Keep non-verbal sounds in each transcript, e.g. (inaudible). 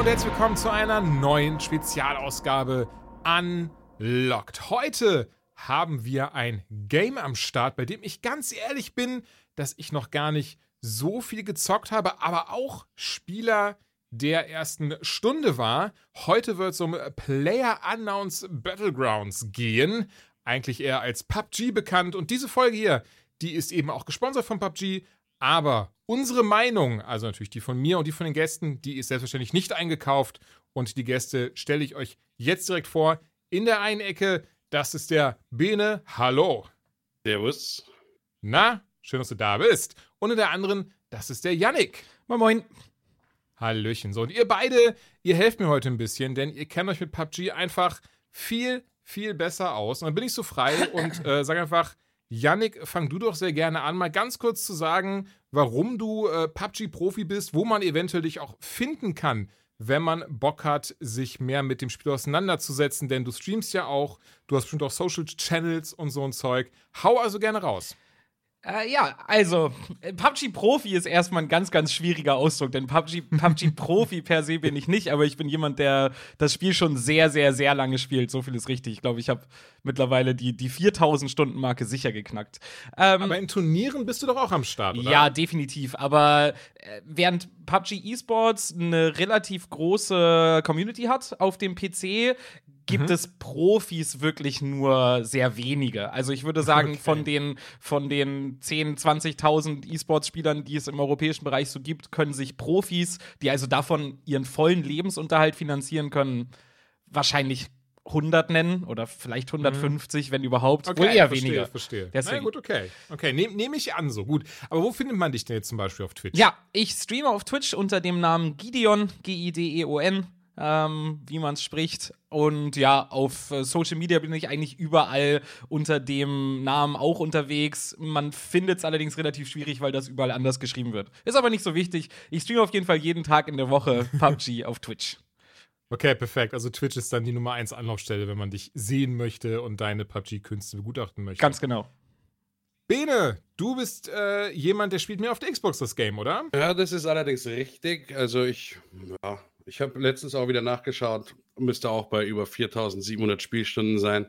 Und herzlich willkommen zu einer neuen Spezialausgabe Unlocked. Heute haben wir ein Game am Start, bei dem ich ganz ehrlich bin, dass ich noch gar nicht so viel gezockt habe, aber auch Spieler der ersten Stunde war. Heute wird es um Player Unknowns Battlegrounds gehen. Eigentlich eher als PUBG bekannt. Und diese Folge hier, die ist eben auch gesponsert von PUBG. Aber unsere Meinung, also natürlich die von mir und die von den Gästen, die ist selbstverständlich nicht eingekauft. Und die Gäste stelle ich euch jetzt direkt vor. In der einen Ecke, das ist der Bene. Hallo. Servus. Na, schön, dass du da bist. Und in der anderen, das ist der Yannick. Moin Moin. Hallöchen. So, und ihr beide, ihr helft mir heute ein bisschen, denn ihr kennt euch mit PUBG einfach viel, viel besser aus. Und dann bin ich so frei und äh, sage einfach, Yannick, fang du doch sehr gerne an, mal ganz kurz zu sagen, warum du äh, PUBG-Profi bist, wo man eventuell dich auch finden kann, wenn man Bock hat, sich mehr mit dem Spiel auseinanderzusetzen, denn du streamst ja auch, du hast bestimmt auch Social Channels und so ein Zeug. Hau also gerne raus. Äh, ja, also PUBG-Profi ist erstmal ein ganz, ganz schwieriger Ausdruck, denn PUBG-Profi (laughs) per se bin ich nicht, aber ich bin jemand, der das Spiel schon sehr, sehr, sehr lange spielt. So viel ist richtig. Ich glaube, ich habe mittlerweile die, die 4000 Stunden Marke sicher geknackt. Ähm, aber in Turnieren bist du doch auch am Start, oder? Ja, definitiv. Aber äh, während PUBG Esports eine relativ große Community hat auf dem PC, gibt mhm. es Profis wirklich nur sehr wenige. Also ich würde sagen, okay. von den, von den 10, 20.000 E-Sports-Spielern, die es im europäischen Bereich so gibt, können sich Profis, die also davon ihren vollen Lebensunterhalt finanzieren können, wahrscheinlich 100 nennen oder vielleicht 150, mhm. wenn überhaupt. Okay, Wohl eher verstehe, weniger. Verstehe. Deswegen. Na gut, okay. Okay, nehme nehm ich an, so gut. Aber wo findet man dich denn jetzt zum Beispiel auf Twitch? Ja, ich streame auf Twitch unter dem Namen Gideon, G-I-D-E-O-N ähm, wie man es spricht. Und ja, auf äh, Social Media bin ich eigentlich überall unter dem Namen auch unterwegs. Man findet es allerdings relativ schwierig, weil das überall anders geschrieben wird. Ist aber nicht so wichtig. Ich streame auf jeden Fall jeden Tag in der Woche (laughs) PUBG auf Twitch. Okay, perfekt. Also Twitch ist dann die Nummer 1 Anlaufstelle, wenn man dich sehen möchte und deine PUBG-Künste begutachten möchte. Ganz genau. Bene, du bist äh, jemand, der spielt mehr auf der Xbox das Game, oder? Ja, das ist allerdings richtig. Also ich, ja, ich habe letztens auch wieder nachgeschaut, müsste auch bei über 4700 Spielstunden sein.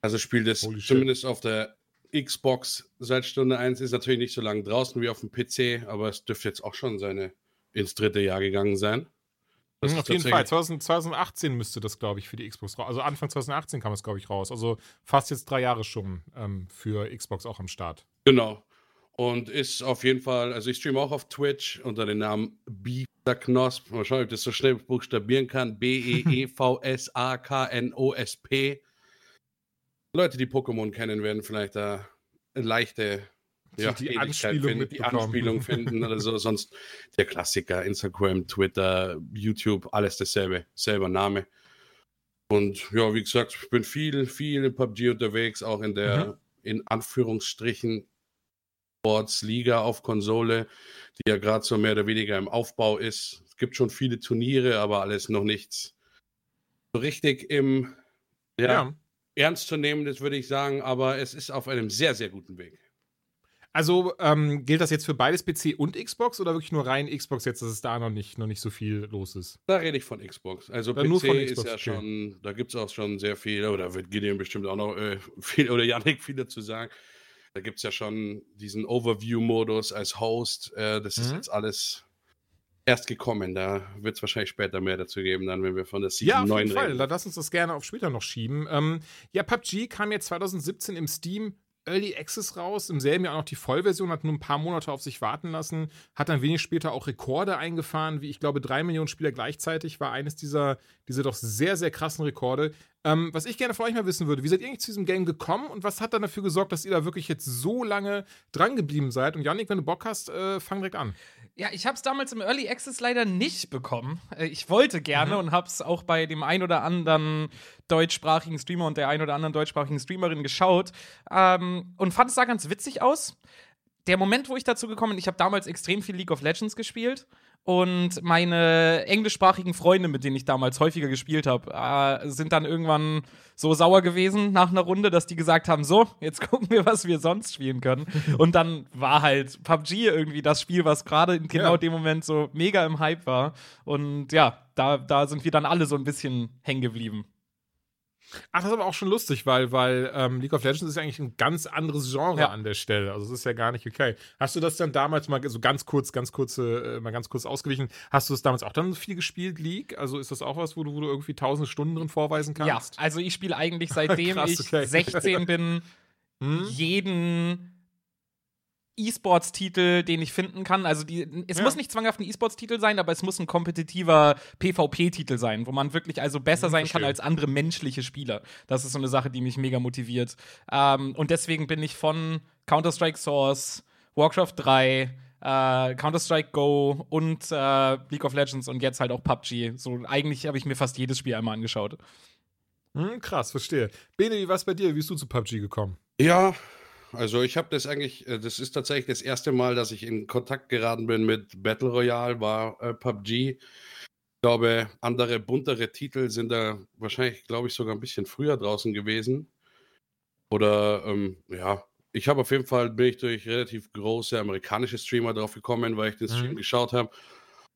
Also spielt es zumindest auf der Xbox seit Stunde 1 ist natürlich nicht so lange draußen wie auf dem PC, aber es dürfte jetzt auch schon seine ins dritte Jahr gegangen sein. Mhm, auf jeden Fall. 2018 müsste das, glaube ich, für die Xbox raus. Also Anfang 2018 kam es, glaube ich, raus. Also fast jetzt drei Jahre schon ähm, für Xbox auch am Start. Genau. Und ist auf jeden Fall, also ich streame auch auf Twitch unter dem Namen Beefster Knosp. Mal schauen, ob ich das so schnell buchstabieren kann. B-E-E-V-S-A-K-N-O-S-P. (laughs) Leute, die Pokémon kennen, werden vielleicht da eine leichte ja, die, Anspielung, finden, die Anspielung (laughs) finden oder so. Sonst der Klassiker, Instagram, Twitter, YouTube, alles dasselbe, selber Name. Und ja, wie gesagt, ich bin viel, viel in PUBG unterwegs, auch in der, mhm. in Anführungsstrichen, Sports-Liga auf Konsole, die ja gerade so mehr oder weniger im Aufbau ist. Es gibt schon viele Turniere, aber alles noch nichts so richtig im ja, ja. ernst zu nehmen, das würde ich sagen, aber es ist auf einem sehr, sehr guten Weg. Also ähm, gilt das jetzt für beides PC und Xbox oder wirklich nur rein Xbox jetzt, dass es da noch nicht, noch nicht so viel los ist? Da rede ich von Xbox. Also ja, PC Xbox, ist ja okay. schon, da gibt es auch schon sehr viel, oder wird Gideon bestimmt auch noch äh, (laughs) viel, oder Yannick viel dazu sagen. Da gibt es ja schon diesen Overview-Modus als Host. Äh, das mhm. ist jetzt alles erst gekommen. Da wird es wahrscheinlich später mehr dazu geben, dann, wenn wir von der Season ja, auf 9 jeden reden. Fall. Lass uns das gerne auf später noch schieben. Ähm, ja, PUBG kam jetzt 2017 im Steam Early Access raus, im selben Jahr auch noch die Vollversion, hat nur ein paar Monate auf sich warten lassen, hat dann wenig später auch Rekorde eingefahren, wie ich glaube, drei Millionen Spieler gleichzeitig war eines dieser, dieser doch sehr, sehr krassen Rekorde. Ähm, was ich gerne von euch mal wissen würde, wie seid ihr eigentlich zu diesem Game gekommen und was hat dann dafür gesorgt, dass ihr da wirklich jetzt so lange dran geblieben seid? Und Yannick, wenn du Bock hast, äh, fang direkt an. Ja, ich habe es damals im Early Access leider nicht bekommen. Äh, ich wollte gerne mhm. und habe es auch bei dem ein oder anderen deutschsprachigen Streamer und der ein oder anderen deutschsprachigen Streamerin geschaut ähm, und fand es sah ganz witzig aus. Der Moment, wo ich dazu gekommen bin, ich habe damals extrem viel League of Legends gespielt und meine englischsprachigen Freunde, mit denen ich damals häufiger gespielt habe, äh, sind dann irgendwann so sauer gewesen nach einer Runde, dass die gesagt haben: So, jetzt (laughs) gucken wir, was wir sonst spielen können. Und dann war halt PUBG irgendwie das Spiel, was gerade in genau ja. dem Moment so mega im Hype war. Und ja, da, da sind wir dann alle so ein bisschen hängen geblieben. Ach, das ist aber auch schon lustig, weil, weil ähm, League of Legends ist ja eigentlich ein ganz anderes Genre Ja. an der Stelle. Also es ist ja gar nicht okay. Hast du das dann damals mal so ganz kurz, ganz kurze, äh, mal ganz kurz ausgewichen? Hast du es damals auch dann viel gespielt, League? Also ist das auch was, wo du, wo du irgendwie tausende Stunden drin vorweisen kannst? Ja, also ich spiele eigentlich (laughs) seitdem Krass, ich okay. 16 bin, Hm? jeden E-Sports-Titel, den ich finden kann. Also die, es Ja. muss nicht zwanghaft ein E-Sports-Titel sein, aber es muss ein kompetitiver PvP-Titel sein, wo man wirklich also besser sein kann als andere menschliche Spieler. Das ist so eine Sache, die mich mega motiviert. Ähm, und deswegen bin ich von Counter-Strike Source, Warcraft 3, äh, Counter-Strike Go und äh, League of Legends und jetzt halt auch PUBG. So, eigentlich habe ich mir fast jedes Spiel einmal angeschaut. Hm, krass, verstehe. Bene, wie war es bei dir? Wie bist du zu PUBG gekommen? Ja, also ich habe das eigentlich, äh, das ist tatsächlich das erste Mal, dass ich in Kontakt geraten bin mit Battle Royale, war äh, PUBG. Ich glaube, andere, buntere Titel sind da wahrscheinlich, glaube ich, sogar ein bisschen früher draußen gewesen. Oder, ähm, ja, ich habe auf jeden Fall, bin ich durch relativ große amerikanische Streamer drauf gekommen, weil ich den Stream Mhm. geschaut habe.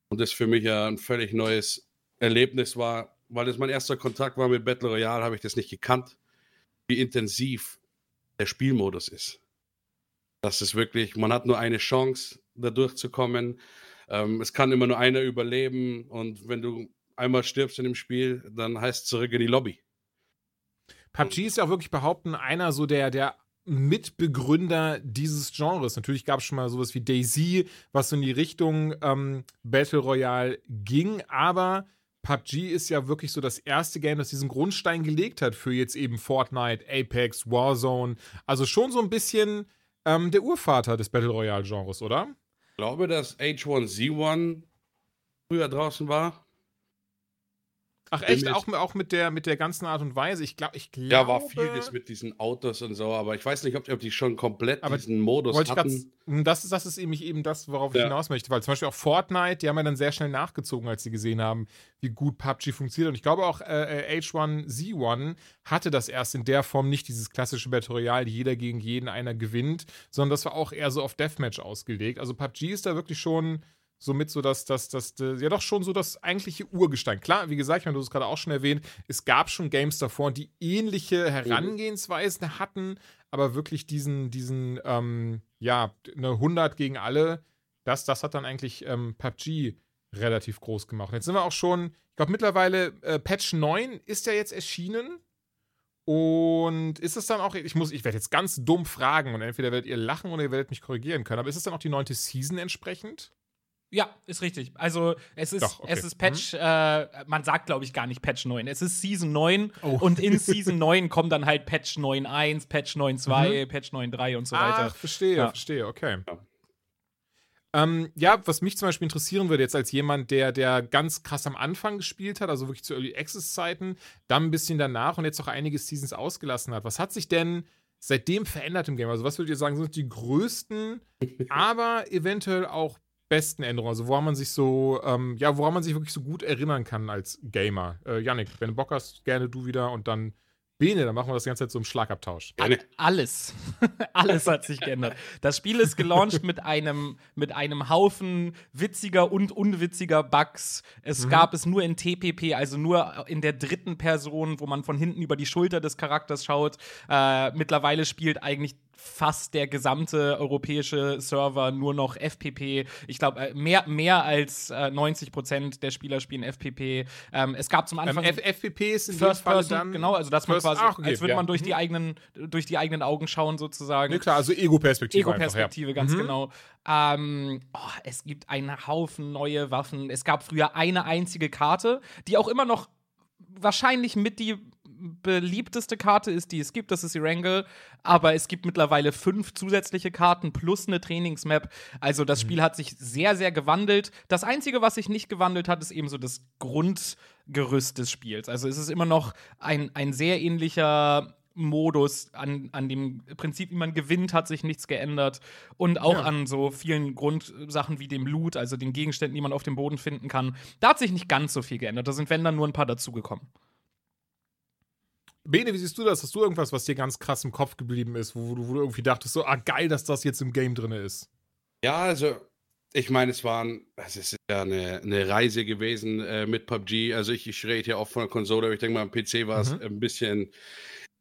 Und das für mich ja ein völlig neues Erlebnis war, weil das mein erster Kontakt war mit Battle Royale, habe ich das nicht gekannt, wie intensiv der Spielmodus ist. Das ist wirklich, man hat nur eine Chance, da durchzukommen. Ähm, es kann immer nur einer überleben und wenn du einmal stirbst in dem Spiel, dann heißt es zurück in die Lobby. PUBG ist ja auch wirklich behaupten, einer so der, der Mitbegründer dieses Genres. Natürlich gab es schon mal sowas wie Daisy, was so in die Richtung ähm, Battle Royale ging, aber PUBG ist ja wirklich so das erste Game, das diesen Grundstein gelegt hat für jetzt eben Fortnite, Apex, Warzone. Also schon so ein bisschen ähm, der Urvater des Battle Royale-Genres, oder? Ich glaube, dass H1Z1 früher draußen war. Ach echt, auch, auch mit, der, mit der ganzen Art und Weise. Ich glaube, ich glaube. Ja, war vieles mit diesen Autos und so, aber ich weiß nicht, ob, ob die schon komplett Aber diesen Modus ich hatten. grad, das, ist- das ist eben, eben das, worauf ich Ja. hinaus möchte. Weil zum Beispiel auch Fortnite, die haben ja dann sehr schnell nachgezogen, als sie gesehen haben, wie gut PUBG funktioniert. Und ich glaube auch äh, äh, H1Z1 hatte das erst in der Form nicht dieses klassische Battle Royale, jeder gegen jeden, einer gewinnt, sondern das war auch eher so auf Deathmatch ausgelegt. Also PUBG ist da wirklich schon somit so das, das, das, das, ja doch schon so das eigentliche Urgestein. Klar, wie gesagt, ich meine, du hast es gerade auch schon erwähnt, es gab schon Games davor, die ähnliche Herangehensweisen hatten, aber wirklich diesen, diesen, ähm, ja, eine 100 gegen alle, das, das hat dann eigentlich ähm, PUBG relativ groß gemacht. Jetzt sind wir auch schon, ich glaube mittlerweile, äh, Patch 9 ist ja jetzt erschienen. Und ist es dann auch, ich muss, ich werde jetzt ganz dumm fragen und entweder werdet ihr lachen oder ihr werdet mich korrigieren können, aber ist es dann auch die neunte Season entsprechend? Ja, ist richtig. Also es ist, Doch, okay. es ist Patch, äh, man sagt, glaube ich, gar nicht Patch 9. Es ist Season 9 Oh. und in (laughs) Season 9 kommen dann halt Patch 9.1, Patch 9.2, Patch 9.3 und so weiter. Ach, verstehe, Ja. verstehe, okay. Ja. Ähm, ja, was mich zum Beispiel interessieren würde, jetzt als jemand, der, der ganz krass am Anfang gespielt hat, also wirklich zu Early Access Zeiten, dann ein bisschen danach und jetzt auch einige Seasons ausgelassen hat. Was hat sich denn seitdem verändert im Game? Also, was würdet ihr sagen, sind die größten, (laughs) aber eventuell auch besten Änderungen? Also, woran man sich so, ähm, ja, woran man sich wirklich so gut erinnern kann als Gamer? Äh, Yannick, wenn du Bock hast, gerne du wieder und dann Bene, dann machen wir das ganze Zeit so im Schlagabtausch. Gerne. Alles. (laughs) Alles hat sich geändert. Das Spiel ist gelauncht mit einem, mit einem Haufen witziger und unwitziger Bugs. Es Mhm. gab es nur in TPP, also nur in der dritten Person, wo man von hinten über die Schulter des Charakters schaut. Äh, mittlerweile spielt eigentlich fast der gesamte europäische Server nur noch FPP. Ich glaube, äh, mehr, mehr als äh, 90 Prozent der Spieler spielen FPP. Ähm, es gab zum Ähm, Anfang. F FPP ist in First Fall Person, dann. genau, also dass man quasi, ach, okay, als würde ja. man durch Mhm. die eigenen, durch die eigenen Augen schauen sozusagen. Ne, klar, also Ego-Perspektive. Ego-Perspektive, ganz genau. Ähm, oh, es gibt einen Haufen neue Waffen. Es gab früher eine einzige Karte, die auch immer noch wahrscheinlich mit die beliebteste Karte ist, die es gibt, das ist Erangel, aber es gibt mittlerweile fünf zusätzliche Karten plus eine Trainingsmap. Also das Spiel hat sich sehr, sehr gewandelt. Das Einzige, was sich nicht gewandelt hat, ist eben so das Grundgerüst des Spiels. Also es ist immer noch ein, ein sehr ähnlicher Modus, an, an dem Prinzip, wie man gewinnt, hat sich nichts geändert. Und auch Ja. an so vielen Grundsachen wie dem Loot, also den Gegenständen, die man auf dem Boden finden kann. Da hat sich nicht ganz so viel geändert. Da sind, wenn dann, nur ein paar dazugekommen. Bene, wie siehst du das? Hast du irgendwas, was dir ganz krass im Kopf geblieben ist, wo, du, wo du irgendwie dachtest, so, ah, geil, dass das jetzt im Game drin ist? Ja, also ich meine, es waren, es ist ja eine, eine Reise gewesen äh, mit PUBG. Also ich, ich rede hier auch von der Konsole, aber ich denke mal, am PC war es mhm. ein bisschen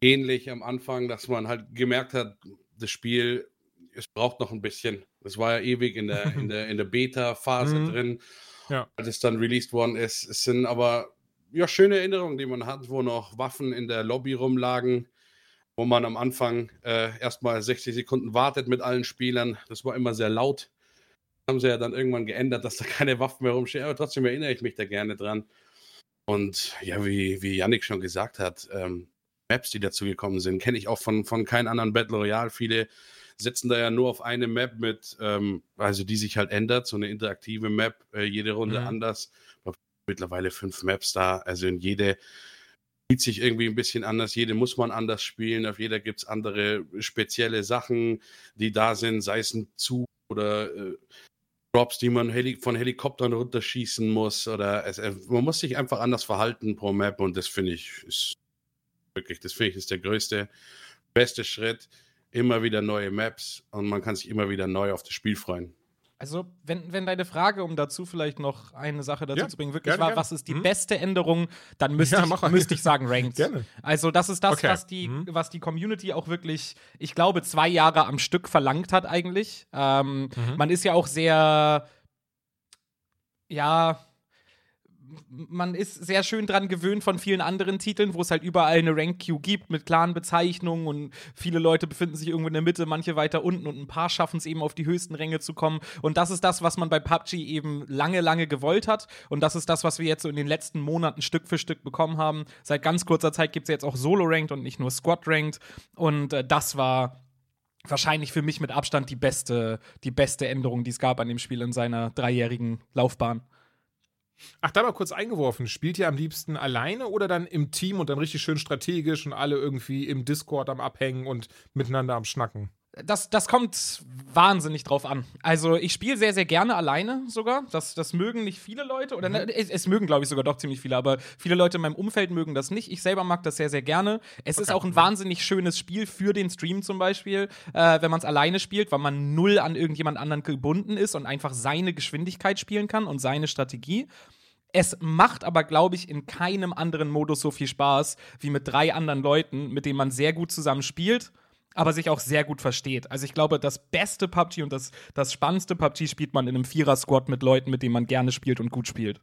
ähnlich am Anfang, dass man halt gemerkt hat, das Spiel, es braucht noch ein bisschen. Es war ja ewig in der, (laughs) in der, in der Beta-Phase mhm. drin, ja. als es dann released worden ist. Es sind aber ja schöne Erinnerungen, die man hat, wo noch Waffen in der Lobby rumlagen, wo man am Anfang äh, erstmal 60 Sekunden wartet mit allen Spielern. Das war immer sehr laut. Haben sie ja dann irgendwann geändert, dass da keine Waffen mehr rumstehen, aber trotzdem erinnere ich mich da gerne dran. Und ja, wie, wie Yannick schon gesagt hat, ähm, Maps, die dazu gekommen sind, kenne ich auch von, von keinem anderen Battle Royale. Viele setzen da ja nur auf eine Map mit, ähm, also die sich halt ändert, so eine interaktive Map, äh, jede Runde mhm. anders. Mittlerweile fünf Maps da, also in jede spielt sich irgendwie ein bisschen anders, jede muss man anders spielen, auf jeder gibt es andere spezielle Sachen, die da sind, sei es ein Zug oder äh, Drops, die man Heli von Helikoptern runterschießen muss oder es, äh, man muss sich einfach anders verhalten pro Map und das finde ich ist Wirklich, das finde ich ist der größte, beste Schritt. Immer wieder neue Maps und man kann sich immer wieder neu auf das Spiel freuen. Also, wenn, wenn deine Frage, um dazu vielleicht noch eine Sache dazu ja, zu bringen, wirklich gerne, war, gerne. was ist die hm? beste Änderung, dann müsste, ja, ich, müsste ich sagen Ranked. gerne. Also, das ist das, okay. was, die, hm. was die Community auch wirklich, ich glaube, zwei Jahre am Stück verlangt hat, eigentlich. Ähm, mhm. Man ist ja auch sehr, ja, man ist sehr schön dran gewöhnt von vielen anderen Titeln, wo es halt überall eine Rank Queue gibt mit klaren Bezeichnungen und viele Leute befinden sich irgendwo in der Mitte, manche weiter unten und ein paar schaffen es eben auf die höchsten Ränge zu kommen. Und das ist das, was man bei PUBG eben lange, lange gewollt hat. Und das ist das, was wir jetzt so in den letzten Monaten Stück für Stück bekommen haben. Seit ganz kurzer Zeit gibt es jetzt auch Solo-Ranked und nicht nur Squad-Ranked. Und äh, das war wahrscheinlich für mich mit Abstand die beste, die beste Änderung, die es gab an dem Spiel in seiner dreijährigen Laufbahn. Ach, da mal kurz eingeworfen. Spielt ihr am liebsten alleine oder dann im Team und dann richtig schön strategisch und alle irgendwie im Discord am Abhängen und miteinander am Schnacken? Das, das kommt wahnsinnig drauf an. Also, ich spiele sehr, sehr gerne alleine sogar. Das, das mögen nicht viele Leute. Oder mhm. ne, es, es, mögen, glaube ich, sogar doch ziemlich viele. Aber viele Leute in meinem Umfeld mögen das nicht. Ich selber mag das sehr, sehr gerne. Es okay. ist auch ein wahnsinnig schönes Spiel für den Stream zum Beispiel, äh, wenn man es alleine spielt, weil man null an irgendjemand anderen gebunden ist und einfach seine Geschwindigkeit spielen kann und seine Strategie. Es macht aber, glaube ich, in keinem anderen Modus so viel Spaß wie mit drei anderen Leuten, mit denen man sehr gut zusammen spielt aber sich auch sehr gut versteht. Also ich glaube, das beste PUBG und das, das spannendste PUBG spielt man in einem Vierer-Squad mit Leuten, mit denen man gerne spielt und gut spielt.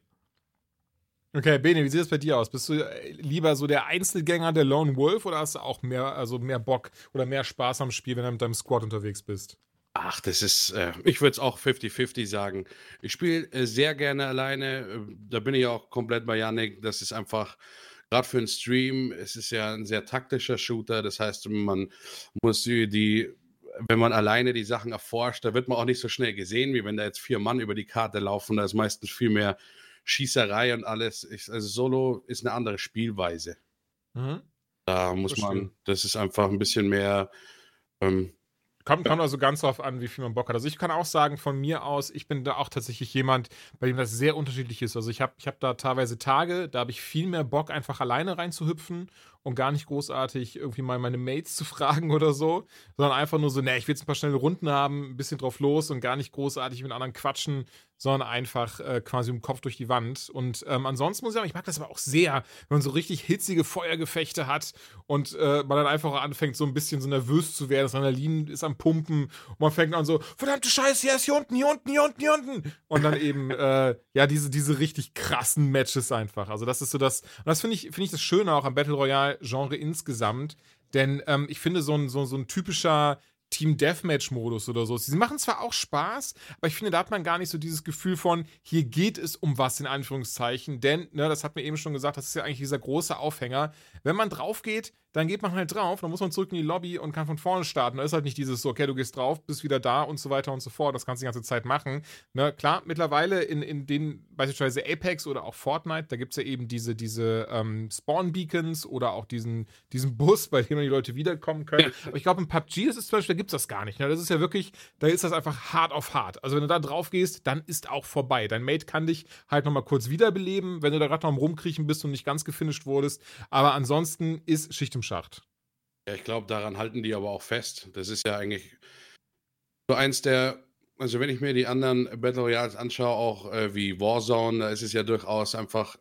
Okay, Bene, wie sieht es bei dir aus? Bist du äh, lieber so der Einzelgänger, der Lone Wolf, oder hast du auch mehr, also mehr Bock oder mehr Spaß am Spiel, wenn du mit deinem Squad unterwegs bist? Ach, das ist, äh, ich würde es auch 50-50 sagen. Ich spiele äh, sehr gerne alleine. Äh, da bin ich auch komplett bei Yannick. Das ist einfach, gerade für einen Stream, es ist ja ein sehr taktischer Shooter. Das heißt, man muss die, wenn man alleine die Sachen erforscht, da wird man auch nicht so schnell gesehen, wie wenn da jetzt vier Mann über die Karte laufen. Da ist meistens viel mehr Schießerei und alles. Also Solo ist eine andere Spielweise. Mhm. Da muss das man, das ist einfach ein bisschen mehr. Ähm, Kommt, kommt also ganz drauf an, wie viel man Bock hat. Also ich kann auch sagen, von mir aus, ich bin da auch tatsächlich jemand, bei dem das sehr unterschiedlich ist. Also ich habe ich hab da teilweise Tage, da habe ich viel mehr Bock, einfach alleine reinzuhüpfen und gar nicht großartig irgendwie mal meine Mates zu (laughs) fragen oder so, sondern einfach nur so, ne, ich will jetzt ein paar schnelle Runden haben, ein bisschen drauf los und gar nicht großartig mit anderen quatschen, sondern einfach äh, quasi im Kopf durch die Wand. Und ähm, ansonsten muss ich sagen, ich mag das aber auch sehr, wenn man so richtig hitzige Feuergefechte hat und äh, man dann einfach anfängt, so ein bisschen so nervös zu werden. Das Adrenalin ist am Pumpen und man fängt an so, verdammte Scheiße, hier ist hier unten, hier unten, hier unten, hier unten. Und dann eben, äh, ja, diese, diese richtig krassen Matches einfach. Also das ist so das, und das finde ich, finde ich das Schöne auch am Battle Royale Genre insgesamt. Denn ähm, ich finde, so ein, so, so ein typischer Team Deathmatch-Modus oder so. Sie machen zwar auch Spaß, aber ich finde, da hat man gar nicht so dieses Gefühl von, hier geht es um was, in Anführungszeichen. Denn, ne, das hat mir eben schon gesagt, das ist ja eigentlich dieser große Aufhänger. Wenn man drauf geht, dann geht man halt drauf, dann muss man zurück in die Lobby und kann von vorne starten. Da ist halt nicht dieses so, okay, du gehst drauf, bist wieder da und so weiter und so fort. Das kannst du die ganze Zeit machen. Ne, klar, mittlerweile in, in den, beispielsweise Apex oder auch Fortnite, da gibt es ja eben diese, diese ähm, Spawn-Beacons oder auch diesen, diesen Bus, bei dem die Leute wiederkommen können. Aber ich glaube, in PUBG ist es zum Beispiel, da gibt es das gar nicht. Ne? Das ist ja wirklich, da ist das einfach hart auf hart. Also wenn du da drauf gehst, dann ist auch vorbei. Dein Mate kann dich halt nochmal kurz wiederbeleben, wenn du da gerade noch am Rumkriechen bist und nicht ganz gefinisht wurdest. Aber ansonsten ist Schicht im Schacht. Ja, ich glaube, daran halten die aber auch fest. Das ist ja eigentlich so eins der also wenn ich mir die anderen Battle Royals anschaue, auch äh, wie Warzone, da ist es ja durchaus einfach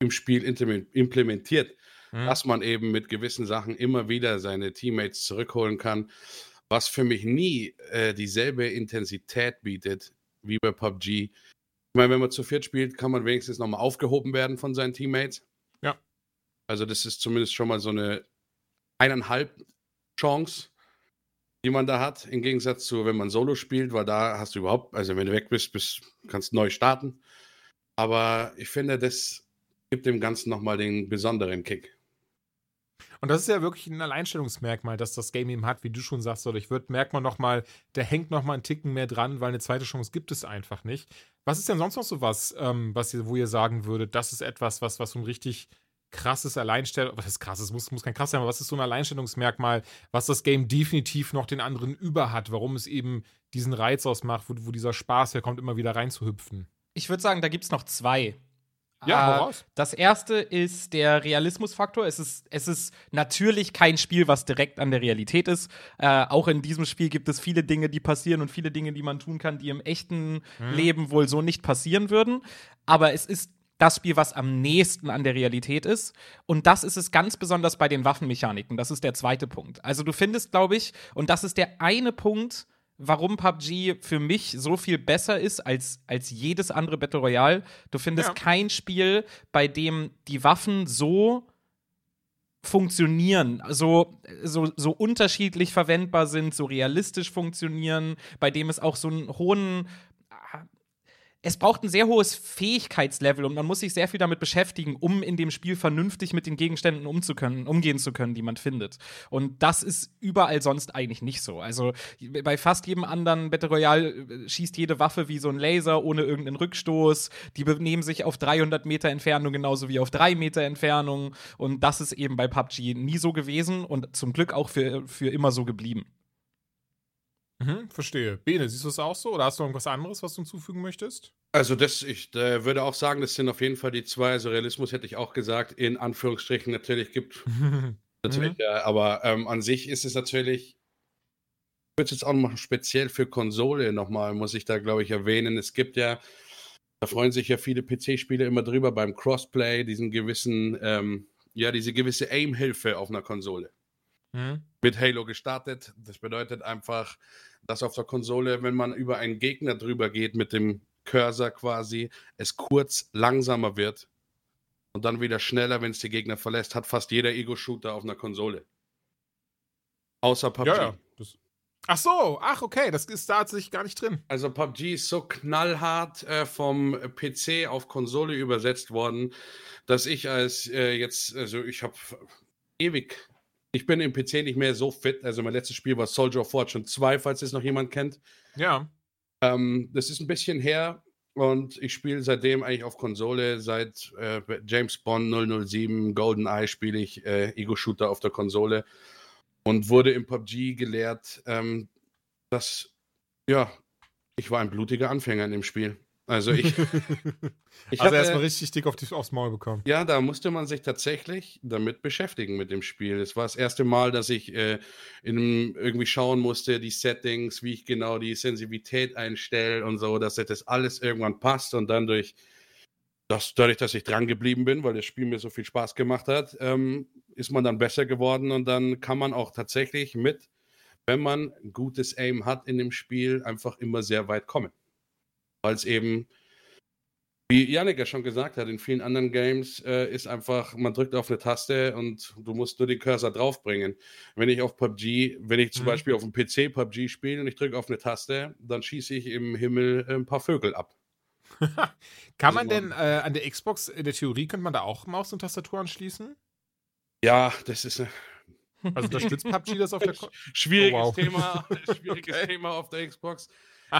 im Spiel implementiert, mhm. dass man eben mit gewissen Sachen immer wieder seine Teammates zurückholen kann, was für mich nie äh, dieselbe Intensität bietet wie bei PUBG. Ich meine, wenn man zu viert spielt, kann man wenigstens nochmal aufgehoben werden von seinen Teammates. Also das ist zumindest schon mal so eine eineinhalb Chance, die man da hat, im Gegensatz zu, wenn man Solo spielt, weil da hast du überhaupt, also wenn du weg bist, bist kannst neu starten. Aber ich finde, das gibt dem Ganzen nochmal den besonderen Kick. Und das ist ja wirklich ein Alleinstellungsmerkmal, dass das Game eben hat, wie du schon sagst, oder ich würde, merkt man nochmal, der hängt nochmal einen Ticken mehr dran, weil eine zweite Chance gibt es einfach nicht. Was ist denn sonst noch so was, ähm, was ihr, wo ihr sagen würdet, das ist etwas, was, was so ein richtig krasses Alleinstellung, was ist krasses, muss, muss kein krass sein, aber was ist so ein Alleinstellungsmerkmal, was das Game definitiv noch den anderen über hat, warum es eben diesen Reiz ausmacht, wo, wo dieser Spaß herkommt, immer wieder reinzuhüpfen? Ich würde sagen, da gibt es noch zwei. Ja, äh, raus. Das erste ist der Realismusfaktor. Es ist, es ist natürlich kein Spiel, was direkt an der Realität ist. Äh, auch in diesem Spiel gibt es viele Dinge, die passieren und viele Dinge, die man tun kann, die im echten hm. Leben wohl so nicht passieren würden. Aber es ist das Spiel, was am nächsten an der Realität ist. Und das ist es ganz besonders bei den Waffenmechaniken. Das ist der zweite Punkt. Also du findest, glaube ich, und das ist der eine Punkt, warum PUBG für mich so viel besser ist als, als jedes andere Battle Royale. Du findest ja. kein Spiel, bei dem die Waffen so funktionieren, so, so, so unterschiedlich verwendbar sind, so realistisch funktionieren, bei dem es auch so einen hohen es braucht ein sehr hohes Fähigkeitslevel und man muss sich sehr viel damit beschäftigen, um in dem Spiel vernünftig mit den Gegenständen umzukönnen, umgehen zu können, die man findet. Und das ist überall sonst eigentlich nicht so. Also bei fast jedem anderen Battle Royale äh, schießt jede Waffe wie so ein Laser ohne irgendeinen Rückstoß. Die benehmen sich auf 300 Meter Entfernung genauso wie auf 3 Meter Entfernung. Und das ist eben bei PUBG nie so gewesen und zum Glück auch für, für immer so geblieben. Mhm, verstehe. Bene, siehst du es auch so oder hast du irgendwas anderes, was du hinzufügen möchtest? Also das, ich äh, würde auch sagen, das sind auf jeden Fall die zwei. Also Realismus hätte ich auch gesagt, in Anführungsstrichen natürlich gibt. (laughs) natürlich, mhm. ja, aber ähm, an sich ist es natürlich, ich würde es jetzt auch noch speziell für Konsole nochmal, muss ich da glaube ich erwähnen. Es gibt ja, da freuen sich ja viele PC-Spieler immer drüber beim Crossplay, diesen gewissen, ähm, ja, diese gewisse Aim-Hilfe auf einer Konsole. Mhm. Mit Halo gestartet. Das bedeutet einfach, dass auf der Konsole, wenn man über einen Gegner drüber geht mit dem Cursor quasi, es kurz langsamer wird und dann wieder schneller, wenn es die Gegner verlässt, hat fast jeder Ego-Shooter auf einer Konsole. Außer PUBG. Ja, ja. ach so, ach okay, das ist da tatsächlich gar nicht drin. Also PUBG ist so knallhart äh, vom PC auf Konsole übersetzt worden, dass ich als äh, jetzt, also ich habe ewig ich bin im PC nicht mehr so fit. Also mein letztes Spiel war Soldier of Fortune 2, falls es noch jemand kennt. Ja. Ähm, das ist ein bisschen her und ich spiele seitdem eigentlich auf Konsole. Seit äh, James Bond 007, GoldenEye spiele ich äh, Ego-Shooter auf der Konsole und wurde im PUBG gelehrt, ähm, dass, ja, ich war ein blutiger Anfänger in dem Spiel. Also ich. (laughs) ich also erstmal richtig dick auf die, aufs Maul bekommen. Ja, da musste man sich tatsächlich damit beschäftigen mit dem Spiel. Es war das erste Mal, dass ich äh, in, irgendwie schauen musste, die Settings, wie ich genau die Sensibilität einstelle und so, dass das alles irgendwann passt und dann durch das, dadurch, dass ich dran geblieben bin, weil das Spiel mir so viel Spaß gemacht hat, ähm, ist man dann besser geworden und dann kann man auch tatsächlich mit, wenn man gutes Aim hat in dem Spiel, einfach immer sehr weit kommen weil es eben, wie Yannick ja schon gesagt hat, in vielen anderen Games äh, ist einfach, man drückt auf eine Taste und du musst nur den Cursor draufbringen. Wenn ich auf PUBG, wenn ich zum mhm. Beispiel auf dem PC PUBG spiele und ich drücke auf eine Taste, dann schieße ich im Himmel ein paar Vögel ab. (laughs) Kann man denn äh, an der Xbox, in der Theorie, könnte man da auch Maus und Tastatur anschließen? Ja, das ist eine. Also unterstützt PUBG das auf der (laughs) Ko Schwieriges oh, wow. Thema, (laughs) schwieriges okay. Thema auf der Xbox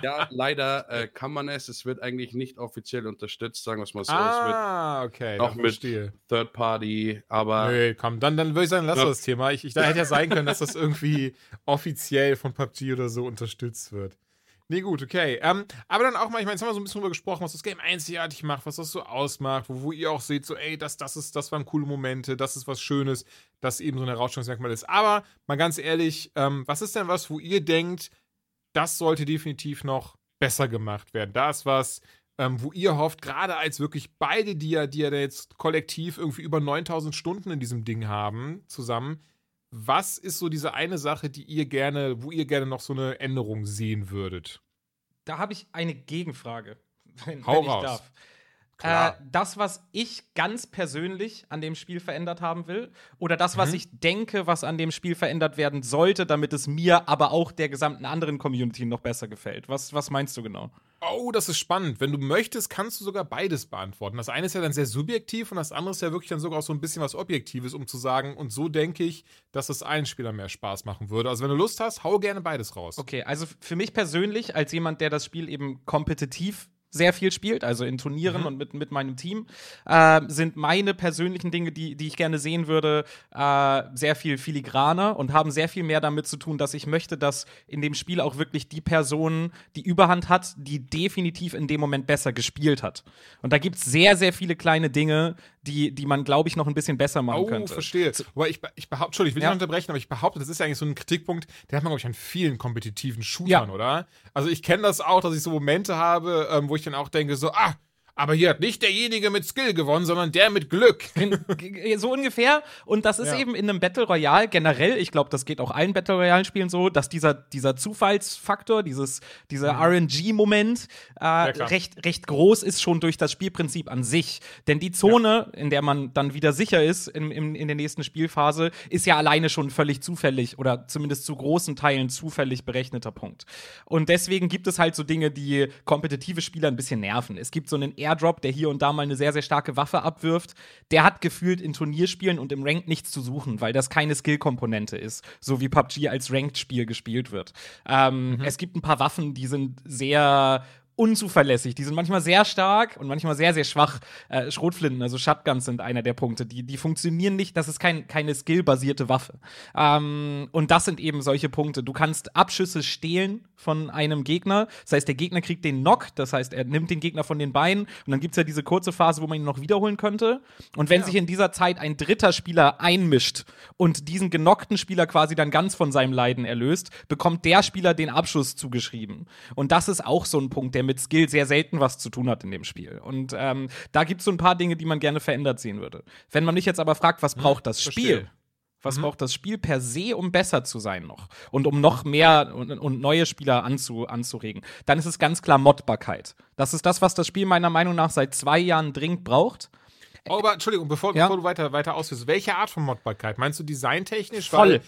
ja, leider (laughs) äh, kann man es. Es wird eigentlich nicht offiziell unterstützt, sagen wir es mal so. Ah, okay. Noch mit Third Party, aber. Nö, komm, dann, dann würde ich sagen, lass das Thema. Ich, ich, da hätte ja sein können, dass das (laughs) irgendwie offiziell von PUBG oder so unterstützt wird. Nee, gut, okay. Ähm, aber dann auch mal, ich meine, jetzt haben wir so ein bisschen drüber gesprochen, was das Game einzigartig macht, was das so ausmacht, wo, wo ihr auch seht, so, ey, das, das, ist, das waren coole Momente, das ist was Schönes, das eben so ein Herausstellungsmerkmal ist. Aber mal ganz ehrlich, ähm, was ist denn was, wo ihr denkt, das sollte definitiv noch besser gemacht werden. Da ist was, ähm, wo ihr hofft, gerade als wirklich beide, die ja, die ja jetzt kollektiv irgendwie über 9000 Stunden in diesem Ding haben, zusammen, was ist so diese eine Sache, die ihr gerne, wo ihr gerne noch so eine Änderung sehen würdet? Da habe ich eine Gegenfrage, wenn, Hau wenn ich raus. darf. Äh, das, was ich ganz persönlich an dem Spiel verändert haben will, oder das, was Mhm. ich denke, was an dem Spiel verändert werden sollte, damit es mir, aber auch der gesamten anderen Community noch besser gefällt. Was, was meinst du genau? Oh, das ist spannend. Wenn du möchtest, kannst du sogar beides beantworten. Das eine ist ja dann sehr subjektiv und das andere ist ja wirklich dann sogar auch so ein bisschen was Objektives, um zu sagen, und so denke ich, dass es allen Spielern mehr Spaß machen würde. Also wenn du Lust hast, hau gerne beides raus. Okay, also für mich persönlich, als jemand, der das Spiel eben kompetitiv sehr viel spielt, also in Turnieren Mhm. und mit, mit meinem Team, äh, sind meine persönlichen Dinge, die, die ich gerne sehen würde, äh, sehr viel filigraner und haben sehr viel mehr damit zu tun, dass ich möchte, dass in dem Spiel auch wirklich die Person die Überhand hat, die definitiv in dem Moment besser gespielt hat. Und da gibt es sehr, sehr viele kleine Dinge, die, die man, glaube ich, noch ein bisschen besser machen Oh, könnte. verstehe. Aber ich, ich behaupte, Entschuldigung, ich will Ja. nicht unterbrechen, aber ich behaupte, das ist ja eigentlich so ein Kritikpunkt, der hat man, glaube ich, an vielen kompetitiven Shootern, Ja. oder? Also ich kenne das auch, dass ich so Momente habe, ähm, wo ich dann auch denke, so, ah, aber hier hat nicht derjenige mit Skill gewonnen, sondern der mit Glück. (laughs) so ungefähr. Und das ist Ja. eben in einem Battle Royale generell, ich glaube, das geht auch allen Battle Royale-Spielen so, dass dieser, dieser Zufallsfaktor, dieses, dieser RNG-Moment äh, klar. recht, recht groß ist schon durch das Spielprinzip an sich. Denn die Zone, in der man dann wieder sicher ist in, in, in der nächsten Spielphase, ist ja alleine schon völlig zufällig oder zumindest zu großen Teilen zufällig berechneter Punkt. Und deswegen gibt es halt so Dinge, die kompetitive Spieler ein bisschen nerven. Es gibt so einen Airdrop, der hier und da mal eine sehr, sehr starke Waffe abwirft. Der hat gefühlt in Turnierspielen und im Rank nichts zu suchen, weil das keine Skill-Komponente ist, so wie PUBG als Ranked-Spiel gespielt wird. Ähm, Es gibt ein paar Waffen, die sind sehr unzuverlässig. Die sind manchmal sehr stark und manchmal sehr, sehr schwach. Äh, Schrotflinten, also Shotguns sind einer der Punkte. Die, die funktionieren nicht. Das ist kein, keine skillbasierte Waffe. Ähm, und das sind eben solche Punkte. Du kannst Abschüsse stehlen von einem Gegner. Das heißt, der Gegner kriegt den Knock. Das heißt, er nimmt den Gegner von den Beinen. Und dann gibt es ja diese kurze Phase, wo man ihn noch wiederholen könnte. Und wenn sich in dieser Zeit ein dritter Spieler einmischt und diesen genockten Spieler quasi dann ganz von seinem Leiden erlöst, bekommt der Spieler den Abschuss zugeschrieben. Und das ist auch so ein Punkt, der mit Skill sehr selten was zu tun hat in dem Spiel. Und ähm, da gibt es so ein paar Dinge, die man gerne verändert sehen würde. Wenn man mich jetzt aber fragt, was braucht das Spiel? verstehe. Was braucht das Spiel per se, um besser zu sein noch? Und um noch mehr und, und neue Spieler anzu, anzuregen? Dann ist es ganz klar Modbarkeit. Das ist das, was das Spiel meiner Meinung nach seit zwei Jahren dringend braucht. Oh, aber Entschuldigung, bevor, Ja. bevor du weiter, weiter ausführst, welche Art von Modbarkeit? Meinst du designtechnisch? Voll.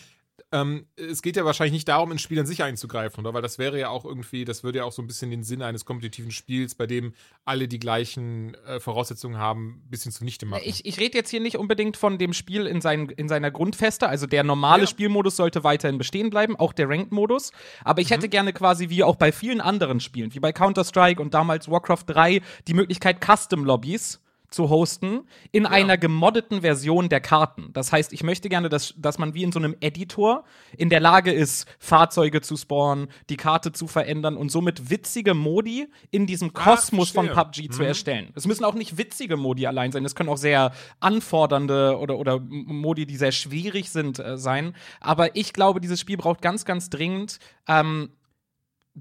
Ähm, es geht ja wahrscheinlich nicht darum, in Spielen sicher einzugreifen, oder? Weil das wäre ja auch irgendwie, das würde ja auch so ein bisschen den Sinn eines kompetitiven Spiels, bei dem alle die gleichen äh, Voraussetzungen haben, ein bisschen zunichte machen. Ich, ich rede jetzt hier nicht unbedingt von dem Spiel in, seinen, in seiner Grundfeste. Also der normale Ja. Spielmodus sollte weiterhin bestehen bleiben, auch der Ranked-Modus. Aber ich hätte gerne quasi wie auch bei vielen anderen Spielen, wie bei Counter-Strike und damals Warcraft 3, die Möglichkeit, Custom-Lobbys zu hosten in einer gemoddeten Version der Karten. Das heißt, ich möchte gerne, dass, dass man wie in so einem Editor in der Lage ist, Fahrzeuge zu spawnen, die Karte zu verändern und somit witzige Modi in diesem Kosmos von verstehe. PUBG zu erstellen. Es müssen auch nicht witzige Modi allein sein, es können auch sehr anfordernde oder, oder Modi, die sehr schwierig sind, äh, sein. Aber ich glaube, dieses Spiel braucht ganz, ganz dringend ähm,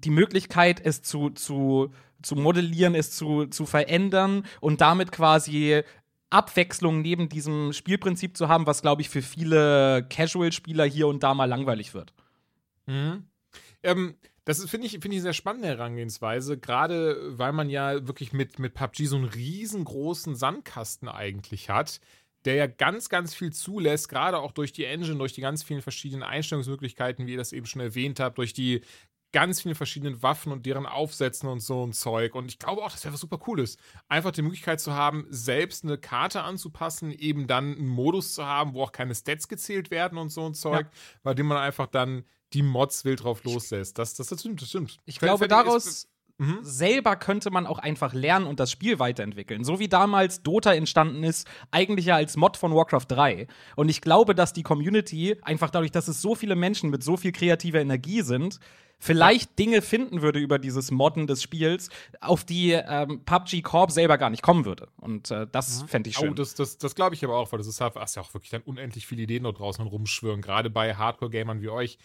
die Möglichkeit, es zu, zu, zu modellieren, es zu, zu verändern und damit quasi Abwechslung neben diesem Spielprinzip zu haben, was, glaube ich, für viele Casual-Spieler hier und da mal langweilig wird. Mhm. Ähm, das finde ich, finde ich, sehr spannende Herangehensweise, gerade weil man ja wirklich mit, mit PUBG so einen riesengroßen Sandkasten eigentlich hat, der ja ganz, ganz viel zulässt, gerade auch durch die Engine, durch die ganz vielen verschiedenen Einstellungsmöglichkeiten, wie ihr das eben schon erwähnt habt, durch die ganz vielen verschiedenen Waffen und deren Aufsätzen und so ein Zeug. Und ich glaube auch, das wäre was super Cooles. Einfach die Möglichkeit zu haben, selbst eine Karte anzupassen, eben dann einen Modus zu haben, wo auch keine Stats gezählt werden und so ein Zeug, bei dem man einfach dann die Mods wild drauf loslässt. Das, das, das stimmt, das stimmt. Ich glaube, daraus ist- Mhm. selber könnte man auch einfach lernen und das Spiel weiterentwickeln. So wie damals Dota entstanden ist, eigentlich ja als Mod von Warcraft 3. Und ich glaube, dass die Community, einfach dadurch, dass es so viele Menschen mit so viel kreativer Energie sind, vielleicht Dinge finden würde über dieses Modden des Spiels, auf die ähm, PUBG Corp selber gar nicht kommen würde. Und äh, das fände ich schön. Oh, das, das, das glaube ich aber auch, weil das ist, hast ja auch wirklich dann unendlich viele Ideen dort draußen rumschwirren, gerade bei Hardcore-Gamern wie euch.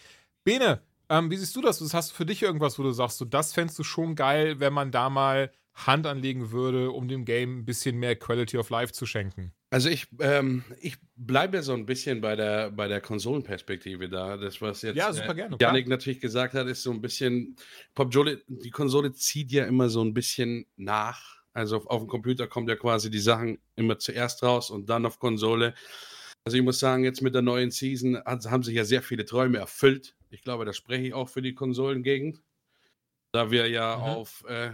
Bene, Ähm, wie siehst du das? Hast du für dich irgendwas, wo du sagst, so, das fändest du schon geil, wenn man da mal Hand anlegen würde, um dem Game ein bisschen mehr Quality of Life zu schenken? Also ich, ähm, ich bleibe so ein bisschen bei der, bei der Konsolenperspektive da. Das, was jetzt ja, super gerne, äh, Janik natürlich gesagt hat, ist so ein bisschen, Pop Jolly, die Konsole zieht ja immer so ein bisschen nach. Also auf, auf dem Computer kommt ja quasi die Sachen immer zuerst raus und dann auf Konsole. Also ich muss sagen, jetzt mit der neuen Season haben sich ja sehr viele Träume erfüllt. Ich glaube, da spreche ich auch für die Konsolengegend. Da wir ja mhm. auf äh,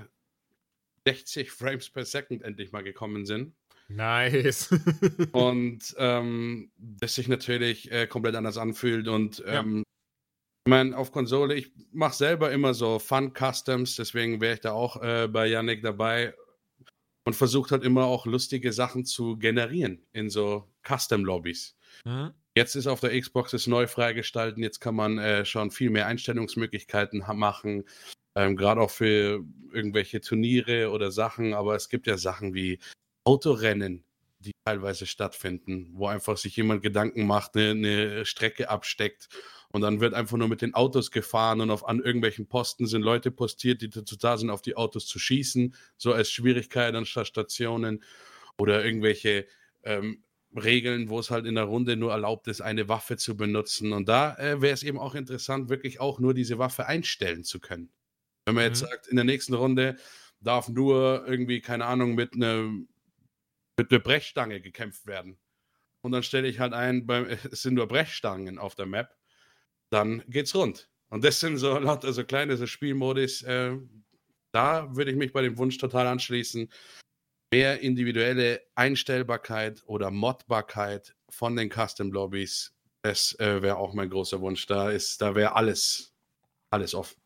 60 Frames per Second endlich mal gekommen sind. Nice. (laughs) und ähm, das sich natürlich äh, komplett anders anfühlt. Und ähm, ja. ich meine, auf Konsole, ich mache selber immer so Fun-Customs, deswegen wäre ich da auch äh, bei Yannick dabei und versucht halt immer auch lustige Sachen zu generieren in so Custom-Lobbys. Mhm. Jetzt ist auf der Xbox es neu freigestalten, jetzt kann man äh, schon viel mehr Einstellungsmöglichkeiten machen. Ähm, Gerade auch für irgendwelche Turniere oder Sachen, aber es gibt ja Sachen wie Autorennen, die teilweise stattfinden, wo einfach sich jemand Gedanken macht, eine, eine, Strecke absteckt. Und dann wird einfach nur mit den Autos gefahren und auf an irgendwelchen Posten sind Leute postiert, die dazu da sind, auf die Autos zu schießen, so als Schwierigkeit anstatt Stationen. Oder irgendwelche ähm, Regeln, wo es halt in der Runde nur erlaubt ist, eine Waffe zu benutzen. Und da äh, wäre es eben auch interessant, wirklich auch nur diese Waffe einstellen zu können. Wenn man mhm. jetzt sagt, in der nächsten Runde darf nur irgendwie, keine Ahnung, mit einem mit einer Brechstange gekämpft werden. Und dann stelle ich halt ein, beim, (laughs) es sind nur Brechstangen auf der Map, dann geht's rund. Und das sind so (laughs) lauter so kleine so Spielmodis. Äh, da würde ich mich bei dem Wunsch total anschließen. Mehr individuelle Einstellbarkeit oder Modbarkeit von den Custom Lobbys, das äh, wäre auch mein großer Wunsch. Da ist, da wäre alles, alles offen.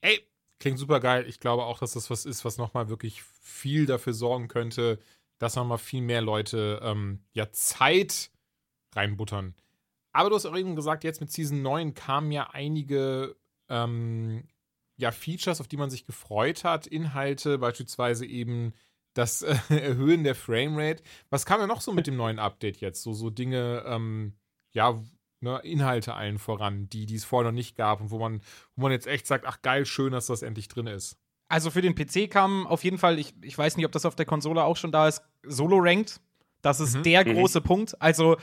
Ey, klingt super geil. Ich glaube auch, dass das was ist, was nochmal wirklich viel dafür sorgen könnte, dass nochmal viel mehr Leute ähm, ja Zeit reinbuttern. Aber du hast auch eben gesagt, jetzt mit Season 9 kamen ja einige ähm, ja, Features, auf die man sich gefreut hat. Inhalte, beispielsweise eben das äh, (laughs) Erhöhen der Framerate. Was kam ja noch so mit dem neuen Update jetzt? So, so Dinge, ähm, ja, ne, Inhalte allen voran, die, die es vorher noch nicht gab und wo man, wo man jetzt echt sagt, ach geil, schön, dass das endlich drin ist. Also für den PC kam auf jeden Fall, ich, ich weiß nicht, ob das auf der Konsole auch schon da ist, Solo-Ranked. Das ist mhm. der mhm. große mhm. Punkt. Also,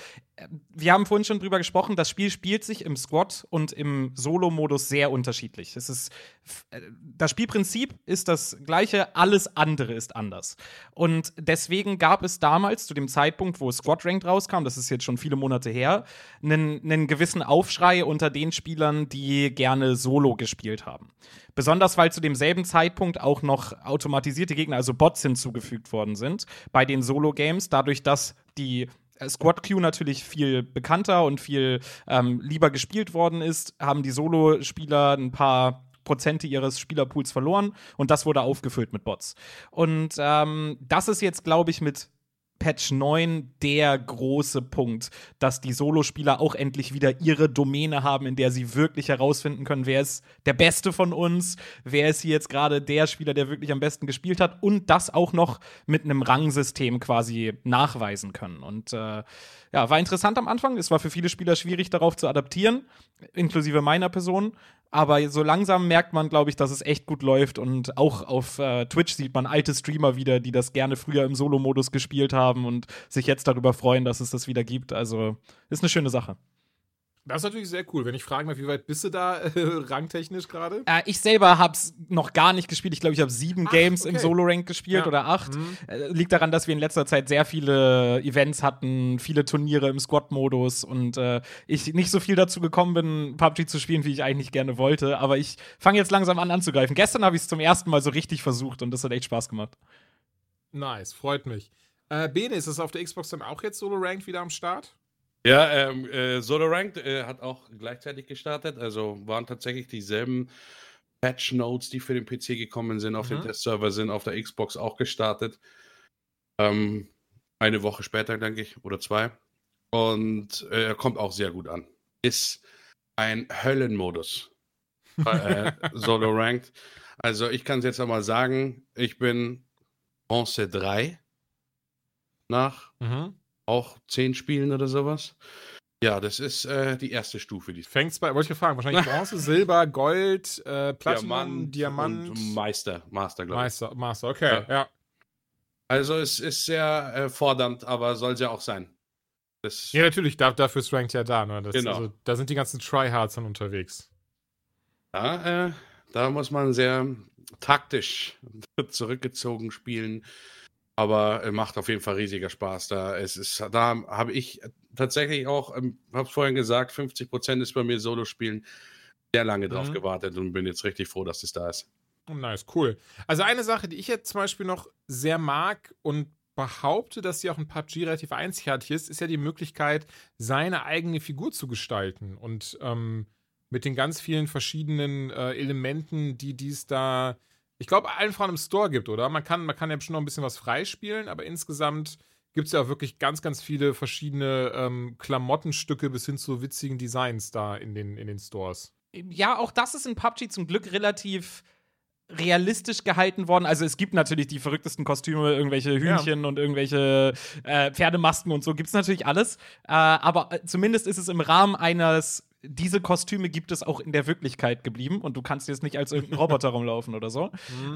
wir haben vorhin schon drüber gesprochen, das Spiel spielt sich im Squad und im Solo-Modus sehr unterschiedlich. Es ist, äh, das Spielprinzip ist das gleiche, alles andere ist anders. Und deswegen gab es damals, zu dem Zeitpunkt, wo Squad Ranked rauskam, das ist jetzt schon viele Monate her, einen, einen gewissen Aufschrei unter den Spielern, die gerne Solo gespielt haben. Besonders weil zu demselben Zeitpunkt auch noch automatisierte Gegner, also Bots hinzugefügt worden sind bei den Solo-Games, dadurch, dass die Squad Queue natürlich viel bekannter und viel ähm, lieber gespielt worden ist, haben die Solo-Spieler ein paar Prozente ihres Spielerpools verloren und das wurde aufgefüllt mit Bots. Und ähm, das ist jetzt, glaube ich, mit Patch 9 der große Punkt, dass die Solospieler auch endlich wieder ihre Domäne haben, in der sie wirklich herausfinden können, wer ist der Beste von uns, wer ist hier jetzt gerade der Spieler, der wirklich am besten gespielt hat und das auch noch mit einem Rangsystem quasi nachweisen können. Und äh, ja, war interessant am Anfang. Es war für viele Spieler schwierig, darauf zu adaptieren, inklusive meiner Person. Aber so langsam merkt man, glaube ich, dass es echt gut läuft. Und auch auf äh, Twitch sieht man alte Streamer wieder, die das gerne früher im Solo-Modus gespielt haben und sich jetzt darüber freuen, dass es das wieder gibt. Also ist eine schöne Sache. Das ist natürlich sehr cool. Wenn ich fragen darf, wie weit bist du da (laughs) äh, rangtechnisch gerade? Äh, ich selber habe es noch gar nicht gespielt. Ich glaube, ich habe sieben Ach, Games okay. im Solo-Rank gespielt ja. oder acht. Mhm. Äh, liegt daran, dass wir in letzter Zeit sehr viele Events hatten, viele Turniere im Squad-Modus und äh, ich nicht so viel dazu gekommen bin, PUBG zu spielen, wie ich eigentlich gerne wollte. Aber ich fange jetzt langsam an anzugreifen. Gestern habe ich es zum ersten Mal so richtig versucht und das hat echt Spaß gemacht. Nice, freut mich. Äh, Bene, ist es auf der Xbox dann auch jetzt Solo-Ranked wieder am Start? Ja, ähm, äh, Solo Ranked äh, hat auch gleichzeitig gestartet. Also waren tatsächlich dieselben Patch Notes, die für den PC gekommen sind, auf mhm. dem Testserver sind auf der Xbox auch gestartet. Ähm, eine Woche später, denke ich, oder zwei. Und äh, er kommt auch sehr gut an. Ist ein Höllenmodus. äh, (laughs) Solo Ranked. Also ich kann es jetzt einmal sagen, ich bin Bronze 3 nach mhm auch zehn Spielen oder sowas. Ja, das ist äh, die erste Stufe. Die Fängt's bei, wollte ich fragen, wahrscheinlich (laughs) Bronze, Silber, Gold, äh, Platinum, Diamant, Diamant. und Meister, Master, glaube ich. Meister, Master, okay, ja. Ja. Also es ist sehr äh, fordernd, aber soll es ja auch sein. Das, Ja, natürlich, da, dafür ist Ranked ja da, ne? Das, Genau. also, da sind die ganzen Tryhards dann unterwegs. Ja, äh, da muss man sehr taktisch (laughs) zurückgezogen spielen. Aber äh, macht auf jeden Fall riesiger Spaß. Da, es ist, da habe ich tatsächlich auch, ähm, habe vorhin gesagt, 50% ist bei mir Solo-Spielen sehr lange drauf Mhm. gewartet und bin jetzt richtig froh, dass es da ist. Nice, cool. Also eine Sache, die ich jetzt zum Beispiel noch sehr mag und behaupte, dass sie auch in PUBG relativ einzigartig ist, ist ja die Möglichkeit, seine eigene Figur zu gestalten. Und ähm, mit den ganz vielen verschiedenen äh, Elementen, die dies da, ich glaube, allen Frauen im Store gibt, oder? Man kann, man kann ja bestimmt noch ein bisschen was freispielen, aber insgesamt gibt es ja auch wirklich ganz, ganz viele verschiedene ähm, Klamottenstücke bis hin zu witzigen Designs da in den, in den Stores. Ja, auch das ist in PUBG zum Glück relativ realistisch gehalten worden. Also es gibt natürlich die verrücktesten Kostüme, irgendwelche Hühnchen und irgendwelche äh, Pferdemasken und so gibt's natürlich alles. Äh, aber äh, zumindest ist es im Rahmen eines diese Kostüme gibt es auch in der Wirklichkeit geblieben und du kannst jetzt nicht als irgendein Roboter rumlaufen oder so.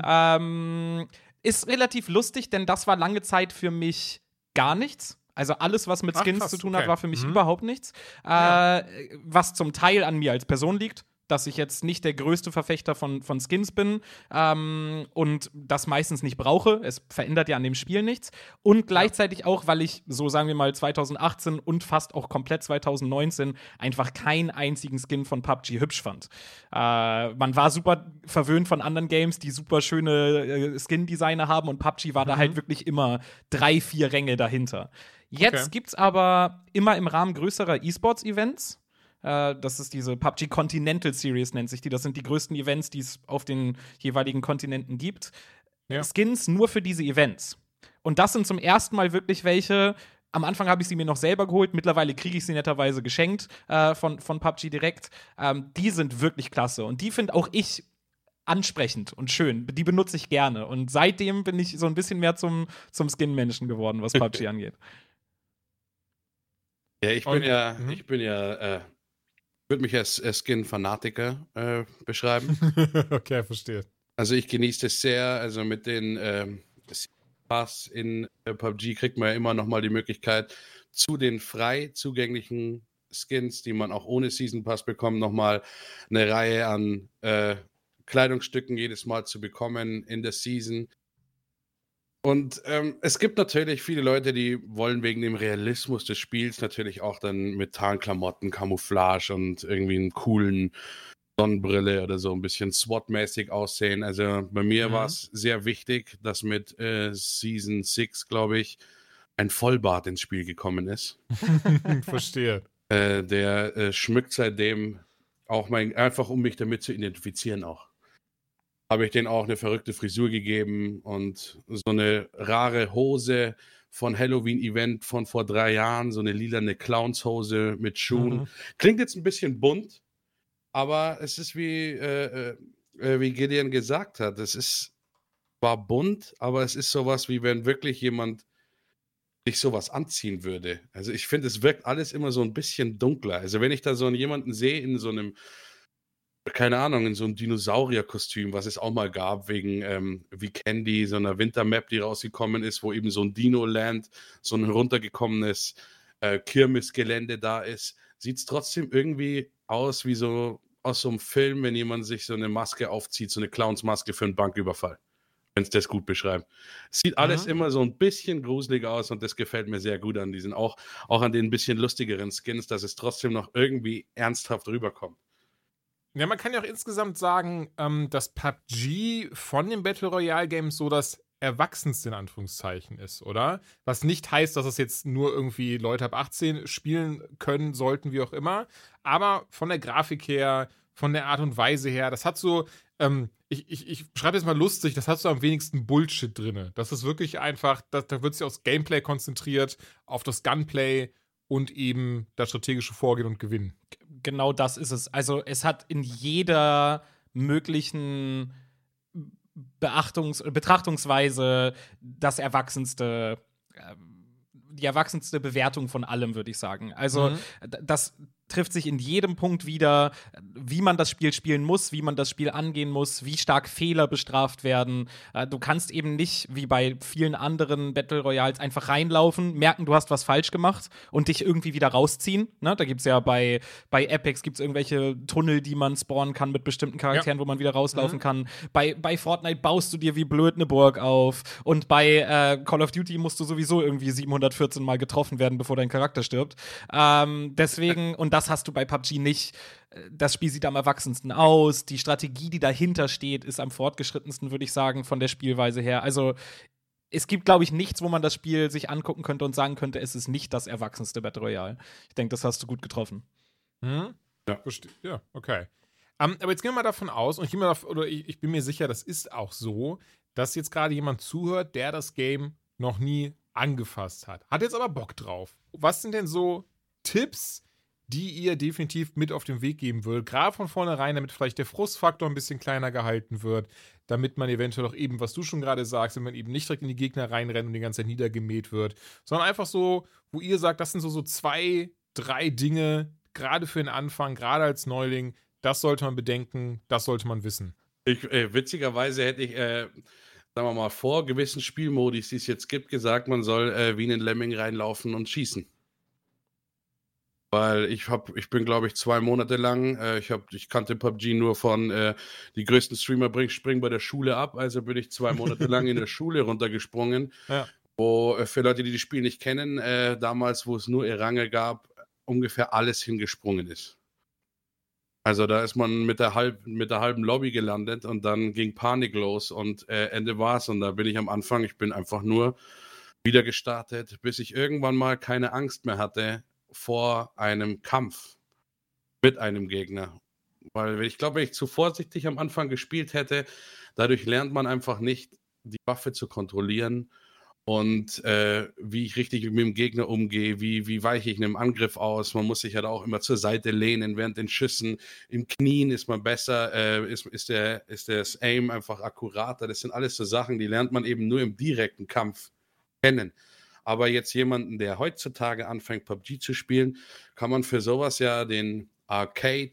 Ähm, ist relativ lustig, denn das war lange Zeit für mich gar nichts. Also alles, was mit Ach, Skins krass, zu tun okay. hat, war für mich Mhm. überhaupt nichts. Äh, Ja. Was zum Teil an mir als Person liegt, dass ich jetzt nicht der größte Verfechter von, von Skins bin ähm, und das meistens nicht brauche. Es verändert ja an dem Spiel nichts. Und gleichzeitig auch, weil ich, so sagen wir mal, 2018 und fast auch komplett 2019 einfach keinen einzigen Skin von PUBG hübsch fand. Äh, man war super verwöhnt von anderen Games, die super schöne äh, Skin-Designer haben und PUBG war da halt wirklich immer drei, vier Ränge dahinter. Jetzt Okay. gibt's aber immer im Rahmen größerer E-Sports-Events äh, das ist diese PUBG Continental Series, nennt sich die. Das sind die größten Events, die es auf den jeweiligen Kontinenten gibt. Ja. Skins nur für diese Events. Und das sind zum ersten Mal wirklich welche. Am Anfang habe ich sie mir noch selber geholt, mittlerweile kriege ich sie netterweise geschenkt äh, von, von PUBG direkt. Ähm, die sind wirklich klasse und die finde auch ich ansprechend und schön. Die benutze ich gerne. Und seitdem bin ich so ein bisschen mehr zum, zum Skin-Menschen geworden, was PUBG (laughs) angeht. Ja, ich Und- bin ja, mhm. ich bin ja, äh, würde mich als äh, Skin-Fanatiker äh, beschreiben. (laughs) okay, verstehe. Also ich genieße es sehr. Also mit den ähm, Pass in äh, PUBG kriegt man ja immer noch mal die Möglichkeit, zu den frei zugänglichen Skins, die man auch ohne Season Pass bekommt, noch mal eine Reihe an äh, Kleidungsstücken jedes Mal zu bekommen in der Season. Und ähm, es gibt natürlich viele Leute, die wollen wegen dem Realismus des Spiels natürlich auch dann mit Tarnklamotten, Camouflage und irgendwie einen coolen Sonnenbrille oder so ein bisschen SWAT-mäßig aussehen. Also bei mir Mhm. war es sehr wichtig, dass mit äh, Season 6, glaube ich, ein Vollbart ins Spiel gekommen ist. (laughs) verstehe. Äh, der äh, schmückt seitdem auch mein, einfach um mich damit zu identifizieren auch. Habe ich denen auch eine verrückte Frisur gegeben und so eine rare Hose von Halloween-Event von vor drei Jahren, so eine lilane Clownshose mit Schuhen. Mhm. Klingt jetzt ein bisschen bunt, aber es ist wie, äh, äh, wie Gideon gesagt hat, es ist zwar bunt, aber es ist sowas wie wenn wirklich jemand sich sowas anziehen würde. Also ich finde, es wirkt alles immer so ein bisschen dunkler. Also wenn ich da so einen jemanden sehe in so einem, keine Ahnung, in so einem Dinosaurierkostüm, was es auch mal gab, wegen ähm, wie Candy, so einer Wintermap, die rausgekommen ist, wo eben so ein Dino-Land, so ein runtergekommenes äh, Kirmesgelände da ist, sieht es trotzdem irgendwie aus wie so aus so einem Film, wenn jemand sich so eine Maske aufzieht, so eine Clownsmaske für einen Banküberfall. Wenn es das gut beschreibt. Es sieht alles Mhm. immer so ein bisschen gruselig aus und das gefällt mir sehr gut an diesen, auch, auch an den ein bisschen lustigeren Skins, dass es trotzdem noch irgendwie ernsthaft rüberkommt. Ja, man kann ja auch insgesamt sagen, ähm, dass PUBG von den Battle Royale Games so das Erwachsenste in Anführungszeichen ist, oder? Was nicht heißt, dass es jetzt nur irgendwie Leute ab 18 spielen können, sollten, wie auch immer. Aber von der Grafik her, von der Art und Weise her, das hat so, ähm, ich, ich, ich schreibe jetzt mal lustig, das hat so am wenigsten Bullshit drin. Das ist wirklich einfach, da, da wird sich aufs Gameplay konzentriert, auf das Gunplay und eben das strategische Vorgehen und Gewinnen. genau das ist es. Also es hat in jeder möglichen Beachtungs Betrachtungsweise das Erwachsenste. Ähm, die erwachsenste Bewertung von allem, würde ich sagen. Also, mhm. das trifft sich in jedem Punkt wieder, wie man das Spiel spielen muss, wie man das Spiel angehen muss, wie stark Fehler bestraft werden. Äh, du kannst eben nicht, wie bei vielen anderen Battle Royals, einfach reinlaufen, merken, du hast was falsch gemacht und dich irgendwie wieder rausziehen. Ne? Da gibt es ja bei, bei Apex gibt's irgendwelche Tunnel, die man spawnen kann mit bestimmten Charakteren, ja. wo man wieder rauslaufen mhm. kann. Bei, bei Fortnite baust du dir wie blöd eine Burg auf und bei äh, Call of Duty musst du sowieso irgendwie 714 Mal getroffen werden, bevor dein Charakter stirbt. Ähm, deswegen, und das hast du bei PUBG nicht. Das Spiel sieht am erwachsensten aus. Die Strategie, die dahinter steht, ist am fortgeschrittensten, würde ich sagen, von der Spielweise her. Also es gibt, glaube ich, nichts, wo man das Spiel sich angucken könnte und sagen könnte, es ist nicht das erwachsenste Battle Royale. Ich denke, das hast du gut getroffen. Hm? Ja. ja, okay. Um, aber jetzt gehen wir mal davon aus, und ich bin, mir, oder ich, ich bin mir sicher, das ist auch so, dass jetzt gerade jemand zuhört, der das Game noch nie angefasst hat. Hat jetzt aber Bock drauf. Was sind denn so Tipps, die ihr definitiv mit auf den Weg geben würdet. Gerade von vornherein, damit vielleicht der Frustfaktor ein bisschen kleiner gehalten wird, damit man eventuell auch eben, was du schon gerade sagst, wenn man eben nicht direkt in die Gegner reinrennt und die ganze Zeit niedergemäht wird, sondern einfach so, wo ihr sagt, das sind so, so zwei, drei Dinge, gerade für den Anfang, gerade als Neuling, das sollte man bedenken, das sollte man wissen. Ich, äh, witzigerweise hätte ich, äh, sagen wir mal, vor gewissen Spielmodis, die es jetzt gibt, gesagt, man soll äh, wie in den Lemming reinlaufen und schießen. Weil ich hab, ich bin, glaube ich, zwei Monate lang, äh, ich, hab, ich kannte PUBG nur von äh, die größten Streamer bring, springen bei der Schule ab, also bin ich zwei Monate lang in der (laughs) Schule runtergesprungen. Ja. Wo äh, für Leute, die das Spiel nicht kennen, äh, damals, wo es nur Erange gab, ungefähr alles hingesprungen ist. Also da ist man mit der, halb, mit der halben Lobby gelandet und dann ging Panik los und äh, Ende war's. Und da bin ich am Anfang, ich bin einfach nur wieder gestartet, bis ich irgendwann mal keine Angst mehr hatte, vor einem Kampf mit einem Gegner. Weil ich glaube, wenn ich zu vorsichtig am Anfang gespielt hätte, dadurch lernt man einfach nicht, die Waffe zu kontrollieren und äh, wie ich richtig mit dem Gegner umgehe, wie, wie weiche ich einem Angriff aus. Man muss sich halt auch immer zur Seite lehnen während den Schüssen. Im Knien ist man besser, äh, ist, ist, der, ist das Aim einfach akkurater. Das sind alles so Sachen, die lernt man eben nur im direkten Kampf kennen. Aber jetzt jemanden, der heutzutage anfängt, PUBG zu spielen, kann man für sowas ja den Arcade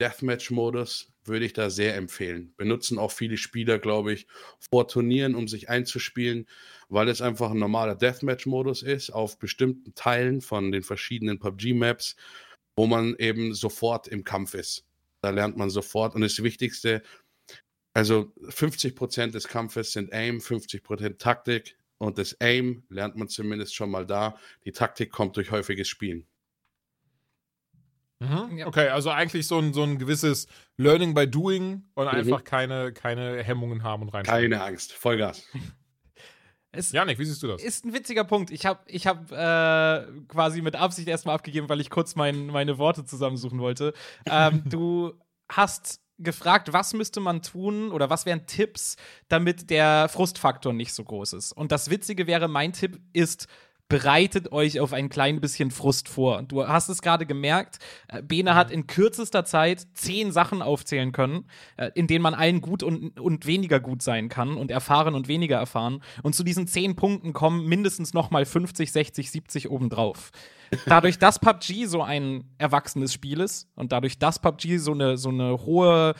Deathmatch-Modus würde ich da sehr empfehlen. Benutzen auch viele Spieler, glaube ich, vor Turnieren, um sich einzuspielen, weil es einfach ein normaler Deathmatch-Modus ist auf bestimmten Teilen von den verschiedenen PUBG-Maps, wo man eben sofort im Kampf ist. Da lernt man sofort. Und das Wichtigste, also 50% des Kampfes sind Aim, 50% Taktik, und das Aim lernt man zumindest schon mal da. Die Taktik kommt durch häufiges Spielen. Mhm. Okay, also eigentlich so ein, so ein gewisses Learning by Doing und mhm. einfach keine, keine Hemmungen haben und rein. Keine Angst, Vollgas. (laughs) Es Janik, wie siehst du das? Ist ein witziger Punkt. Ich habe ich hab, äh, quasi mit Absicht erstmal abgegeben, weil ich kurz mein, meine Worte zusammensuchen wollte. Ähm, (laughs) du hast gefragt, was müsste man tun oder was wären Tipps, damit der Frustfaktor nicht so groß ist. Und das Witzige wäre, mein Tipp ist, bereitet euch auf ein klein bisschen Frust vor. Du hast es gerade gemerkt, äh, Bene hat in kürzester Zeit zehn Sachen aufzählen können, äh, in denen man allen gut und, und weniger gut sein kann und erfahren und weniger erfahren. Und zu diesen zehn Punkten kommen mindestens noch mal 50, 60, 70 obendrauf dadurch, dass PUBG so ein erwachsenes Spiel ist und dadurch, dass PUBG so eine, so eine hohe,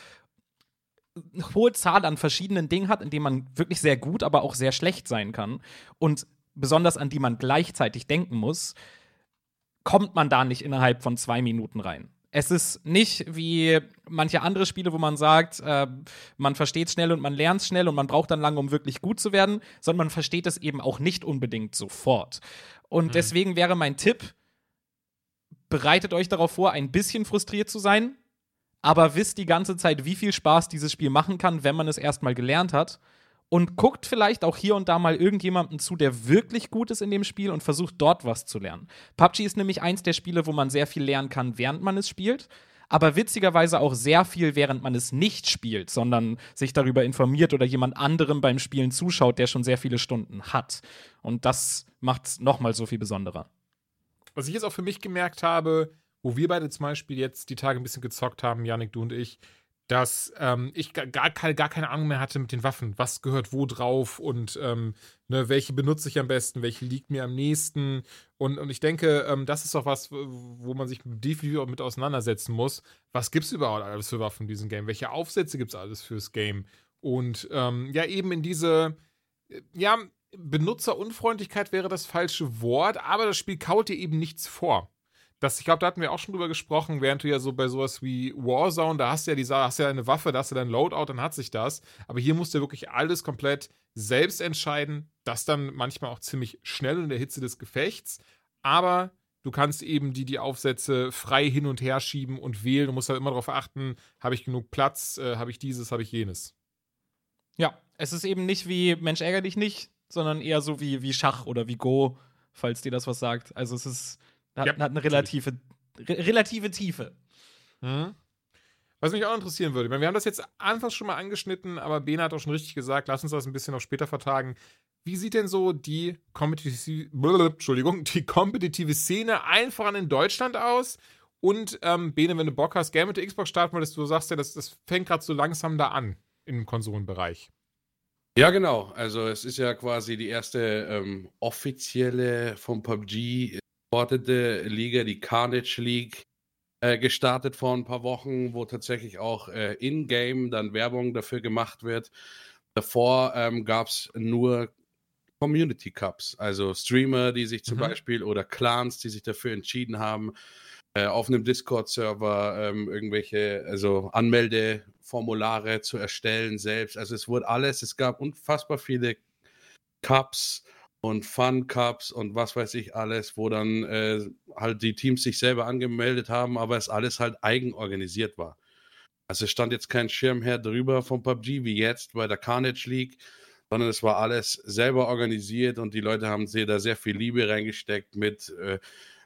hohe Zahl an verschiedenen Dingen hat, in denen man wirklich sehr gut, aber auch sehr schlecht sein kann und besonders an die man gleichzeitig denken muss, kommt man da nicht innerhalb von zwei Minuten rein. Es ist nicht wie manche andere Spiele, wo man sagt, äh, man versteht schnell und man lernt schnell und man braucht dann lange, um wirklich gut zu werden, sondern man versteht es eben auch nicht unbedingt sofort. Und mhm. deswegen wäre mein Tipp, bereitet euch darauf vor, ein bisschen frustriert zu sein, aber wisst die ganze Zeit, wie viel Spaß dieses Spiel machen kann, wenn man es erstmal gelernt hat. Und guckt vielleicht auch hier und da mal irgendjemanden zu, der wirklich gut ist in dem Spiel und versucht dort was zu lernen. PUBG ist nämlich eins der Spiele, wo man sehr viel lernen kann, während man es spielt aber witzigerweise auch sehr viel, während man es nicht spielt, sondern sich darüber informiert oder jemand anderem beim Spielen zuschaut, der schon sehr viele Stunden hat. Und das macht es nochmal so viel besonderer. Was ich jetzt auch für mich gemerkt habe, wo wir beide zum Beispiel jetzt die Tage ein bisschen gezockt haben, Janik, du und ich, dass ähm, ich gar, gar, keine Ahnung mehr hatte mit den Waffen. Was gehört wo drauf und ähm, ne, welche benutze ich am besten, welche liegt mir am nächsten. Und, und ich denke, ähm, das ist auch was, wo man sich definitiv auch mit auseinandersetzen muss. Was gibt es überhaupt alles für Waffen in diesem Game? Welche Aufsätze gibt es alles fürs Game? Und ähm, ja, eben in diese, äh, ja, Benutzerunfreundlichkeit wäre das falsche Wort, aber das Spiel kaut dir eben nichts vor das, ich glaube, da hatten wir auch schon drüber gesprochen, während du ja so bei sowas wie Warzone, da hast du ja die, hast ja eine Waffe, da hast du dein Loadout, dann hat sich das. Aber hier musst du wirklich alles komplett selbst entscheiden. Das dann manchmal auch ziemlich schnell in der Hitze des Gefechts. Aber du kannst eben die, die Aufsätze frei hin und her schieben und wählen. Du musst halt immer darauf achten, habe ich genug Platz, äh, habe ich dieses, habe ich jenes. Ja, es ist eben nicht wie Mensch ärger dich nicht, sondern eher so wie, wie Schach oder wie Go, falls dir das was sagt. Also es ist hat, ja, hat eine relative, re relative Tiefe. Mhm. Was mich auch interessieren würde, wir haben das jetzt anfangs schon mal angeschnitten, aber Bena hat auch schon richtig gesagt, lass uns das ein bisschen noch später vertagen. Wie sieht denn so die kompetitive, Entschuldigung, die kompetitive Szene einfach in Deutschland aus? Und ähm, Bene, wenn du Bock hast, gerne mit der Xbox starten würdest, du sagst ja, das, das fängt gerade so langsam da an im Konsolenbereich. Ja, genau. Also es ist ja quasi die erste ähm, offizielle vom PUBG supportete Liga, die Carnage League, äh, gestartet vor ein paar Wochen, wo tatsächlich auch äh, in-game dann Werbung dafür gemacht wird. Davor ähm, gab es nur Community Cups, also Streamer, die sich zum mhm. Beispiel oder Clans, die sich dafür entschieden haben, äh, auf einem Discord-Server ähm, irgendwelche also Anmeldeformulare zu erstellen selbst. Also es wurde alles, es gab unfassbar viele Cups, und Fun Cups und was weiß ich alles, wo dann äh, halt die Teams sich selber angemeldet haben, aber es alles halt eigenorganisiert war. Also stand jetzt kein Schirmherr drüber vom PUBG wie jetzt bei der Carnage League, sondern es war alles selber organisiert und die Leute haben sehr, da sehr viel Liebe reingesteckt mit äh,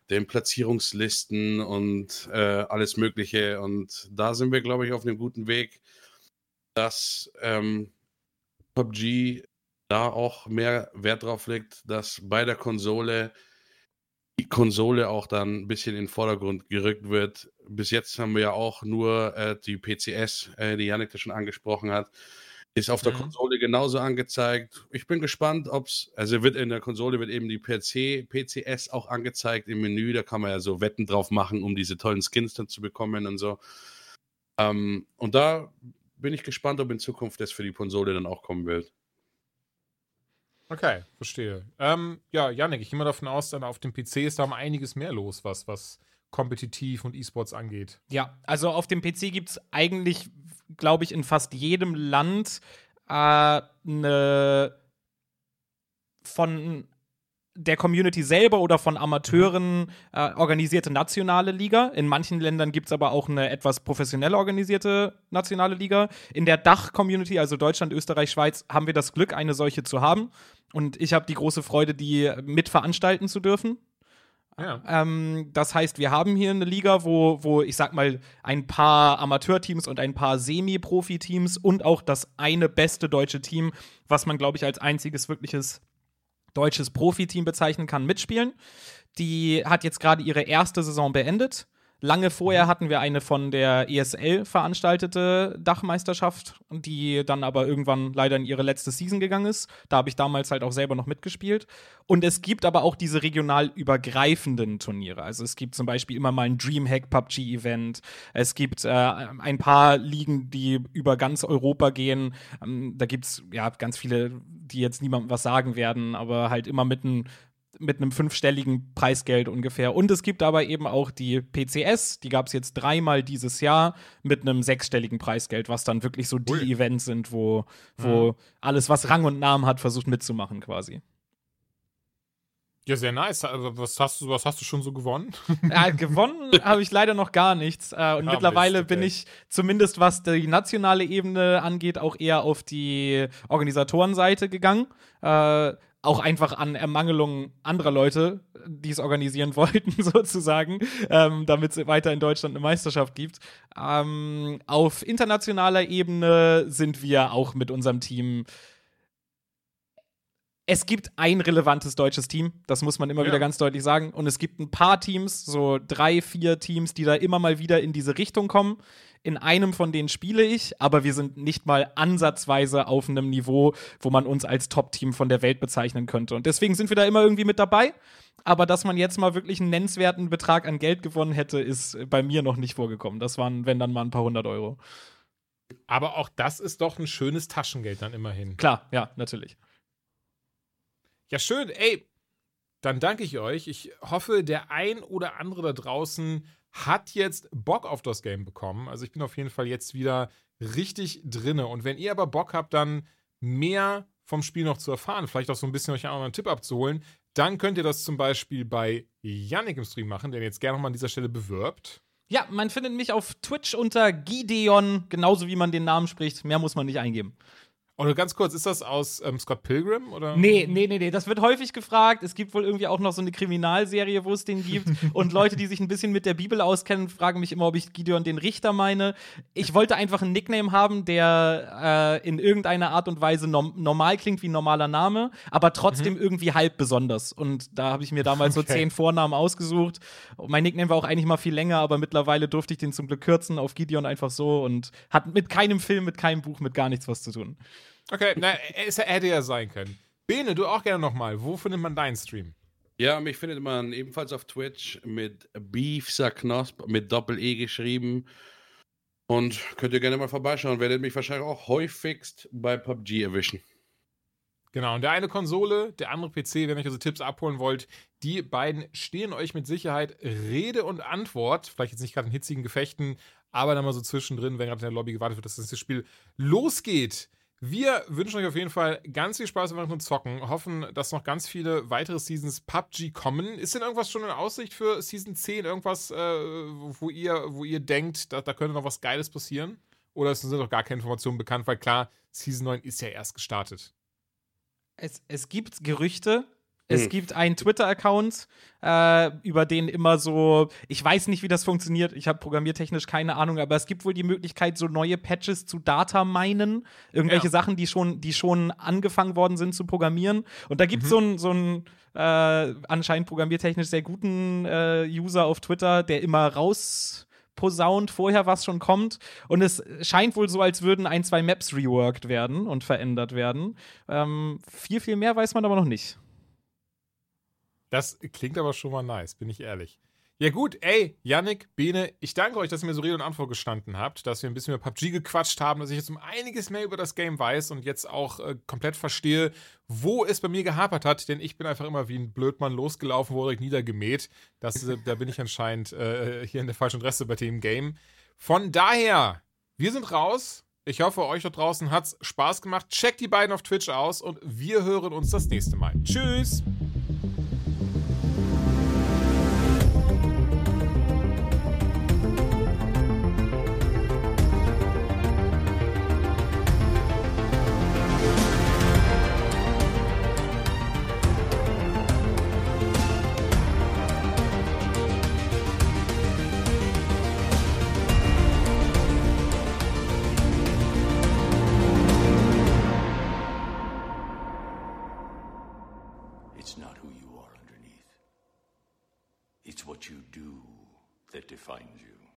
den Platzierungslisten und äh, alles Mögliche. Und da sind wir, glaube ich, auf einem guten Weg, dass ähm, PUBG da auch mehr Wert drauf legt, dass bei der Konsole die Konsole auch dann ein bisschen in den Vordergrund gerückt wird. Bis jetzt haben wir ja auch nur äh, die PCS, äh, die Janik das schon angesprochen hat, ist auf der mhm. Konsole genauso angezeigt. Ich bin gespannt, ob es, also wird in der Konsole wird eben die PC, PCS auch angezeigt im Menü. Da kann man ja so Wetten drauf machen, um diese tollen Skins dann zu bekommen und so. Ähm, und da bin ich gespannt, ob in Zukunft das für die Konsole dann auch kommen wird. Okay, verstehe. Ähm, ja, Janik, ich gehe mal davon aus, dann auf dem PC ist da um einiges mehr los, was, was kompetitiv und E-Sports angeht. Ja, also auf dem PC gibt es eigentlich, glaube ich, in fast jedem Land äh, eine von der Community selber oder von Amateuren äh, organisierte nationale Liga. In manchen Ländern gibt es aber auch eine etwas professionell organisierte nationale Liga. In der Dach-Community, also Deutschland, Österreich, Schweiz, haben wir das Glück, eine solche zu haben. Und ich habe die große Freude, die mitveranstalten zu dürfen. Ja. Ähm, das heißt, wir haben hier eine Liga, wo, wo ich sag mal, ein paar Amateurteams und ein paar Semi-Profi-Teams und auch das eine beste deutsche Team, was man, glaube ich, als einziges wirkliches deutsches Profiteam bezeichnen kann, mitspielen. Die hat jetzt gerade ihre erste Saison beendet. Lange vorher mhm. hatten wir eine von der ESL veranstaltete Dachmeisterschaft, die dann aber irgendwann leider in ihre letzte Season gegangen ist. Da habe ich damals halt auch selber noch mitgespielt. Und es gibt aber auch diese regional übergreifenden Turniere. Also es gibt zum Beispiel immer mal ein Dreamhack PUBG-Event. Es gibt äh, ein paar Ligen, die über ganz Europa gehen. Ähm, da gibt es ja ganz viele, die jetzt niemandem was sagen werden, aber halt immer mit einem mit einem fünfstelligen Preisgeld ungefähr. Und es gibt aber eben auch die PCS, die gab es jetzt dreimal dieses Jahr mit einem sechsstelligen Preisgeld, was dann wirklich so die Ui. Events sind, wo, wo mhm. alles, was Rang und Namen hat, versucht mitzumachen quasi. Ja, sehr nice. Also, was, hast du, was hast du schon so gewonnen? (laughs) Ja, gewonnen habe ich leider noch gar nichts. Äh, und ja, mittlerweile bin ich zumindest, was die nationale Ebene angeht, auch eher auf die Organisatorenseite gegangen. Äh, auch einfach an Ermangelung anderer Leute, die es organisieren (laughs) wollten, sozusagen, ähm, damit es weiter in Deutschland eine Meisterschaft gibt. Ähm, auf internationaler Ebene sind wir auch mit unserem Team es gibt ein relevantes deutsches Team, das muss man immer Ja. wieder ganz deutlich sagen. Und es gibt ein paar Teams, so drei, vier Teams, die da immer mal wieder in diese Richtung kommen. In einem von denen spiele ich, aber wir sind nicht mal ansatzweise auf einem Niveau, wo man uns als Top-Team von der Welt bezeichnen könnte. Und deswegen sind wir da immer irgendwie mit dabei. Aber dass man jetzt mal wirklich einen nennenswerten Betrag an Geld gewonnen hätte, ist bei mir noch nicht vorgekommen. Das waren, wenn dann mal ein paar hundert Euro. Aber auch das ist doch ein schönes Taschengeld dann immerhin. Klar, ja, natürlich. Ja, schön. Ey, dann danke ich euch. Ich hoffe, der ein oder andere da draußen hat jetzt Bock auf das Game bekommen. Also ich bin auf jeden Fall jetzt wieder richtig drinne. Und wenn ihr aber Bock habt, dann mehr vom Spiel noch zu erfahren, vielleicht auch so ein bisschen euch einen Tipp abzuholen, dann könnt ihr das zum Beispiel bei Yannick im Stream machen, der jetzt gerne nochmal an dieser Stelle bewirbt. Ja, man findet mich auf Twitch unter Gideon, genauso wie man den Namen spricht. Mehr muss man nicht eingeben. Oder ganz kurz, ist das aus ähm, Scott Pilgrim? Oder? Nee, nee, nee, nee. Das wird häufig gefragt. Es gibt wohl irgendwie auch noch so eine Kriminalserie, wo es den gibt. Und Leute, die sich ein bisschen mit der Bibel auskennen, fragen mich immer, ob ich Gideon den Richter meine. Ich wollte einfach einen Nickname haben, der äh, in irgendeiner Art und Weise nom normal klingt wie ein normaler Name, aber trotzdem irgendwie halb besonders. Und da habe ich mir damals so Okay. zehn Vornamen ausgesucht. Mein Nickname war auch eigentlich mal viel länger, aber mittlerweile durfte ich den zum Glück kürzen auf Gideon einfach so und hat mit keinem Film, mit keinem Buch, mit gar nichts was zu tun. Okay, na, es hätte ja sein können. Bene, du auch gerne nochmal. Wo findet man deinen Stream? Ja, mich findet man ebenfalls auf Twitch mit Beefser Knosp mit Doppel-E geschrieben. Und könnt ihr gerne mal vorbeischauen. Werdet mich wahrscheinlich auch häufigst bei PUBG erwischen. Genau, und der eine Konsole, der andere PC, wenn ihr euch also Tipps abholen wollt, die beiden stehen euch mit Sicherheit Rede und Antwort. Vielleicht jetzt nicht gerade in hitzigen Gefechten, aber dann mal so zwischendrin, wenn gerade in der Lobby gewartet wird, dass das Spiel losgeht. Wir wünschen euch auf jeden Fall ganz viel Spaß beim Zocken, hoffen, dass noch ganz viele weitere Seasons PUBG kommen. Ist denn irgendwas schon in Aussicht für Season 10? Irgendwas, äh, wo, ihr, wo ihr denkt, da, da könnte noch was Geiles passieren? Oder es sind noch gar keine Informationen bekannt, weil klar, Season 9 ist ja erst gestartet. Es, es gibt Gerüchte. Es Hm. gibt einen Twitter-Account, äh, über den immer so, ich weiß nicht, wie das funktioniert, ich habe programmiertechnisch keine Ahnung, aber es gibt wohl die Möglichkeit, so neue Patches zu Data minen, irgendwelche Ja. Sachen, die schon, die schon angefangen worden sind zu programmieren. Und da gibt es Mhm. so einen so einen, äh, anscheinend programmiertechnisch sehr guten äh, User auf Twitter, der immer raus posaunt vorher, was schon kommt. Und es scheint wohl so, als würden ein, zwei Maps reworked werden und verändert werden. Ähm, viel, viel mehr weiß man aber noch nicht. Das klingt aber schon mal nice, bin ich ehrlich. Ja gut, ey, Yannick, Bene, ich danke euch, dass ihr mir so Rede und Antwort gestanden habt, dass wir ein bisschen über PUBG gequatscht haben, dass ich jetzt um einiges mehr über das Game weiß und jetzt auch äh, komplett verstehe, wo es bei mir gehapert hat, denn ich bin einfach immer wie ein Blödmann losgelaufen, wurde direkt niedergemäht. Das, äh, da bin ich anscheinend äh, hier in der falschen Adresse bei dem Game. Von daher, wir sind raus. Ich hoffe, euch da draußen hat's Spaß gemacht. Checkt die beiden auf Twitch aus und wir hören uns das nächste Mal. Tschüss!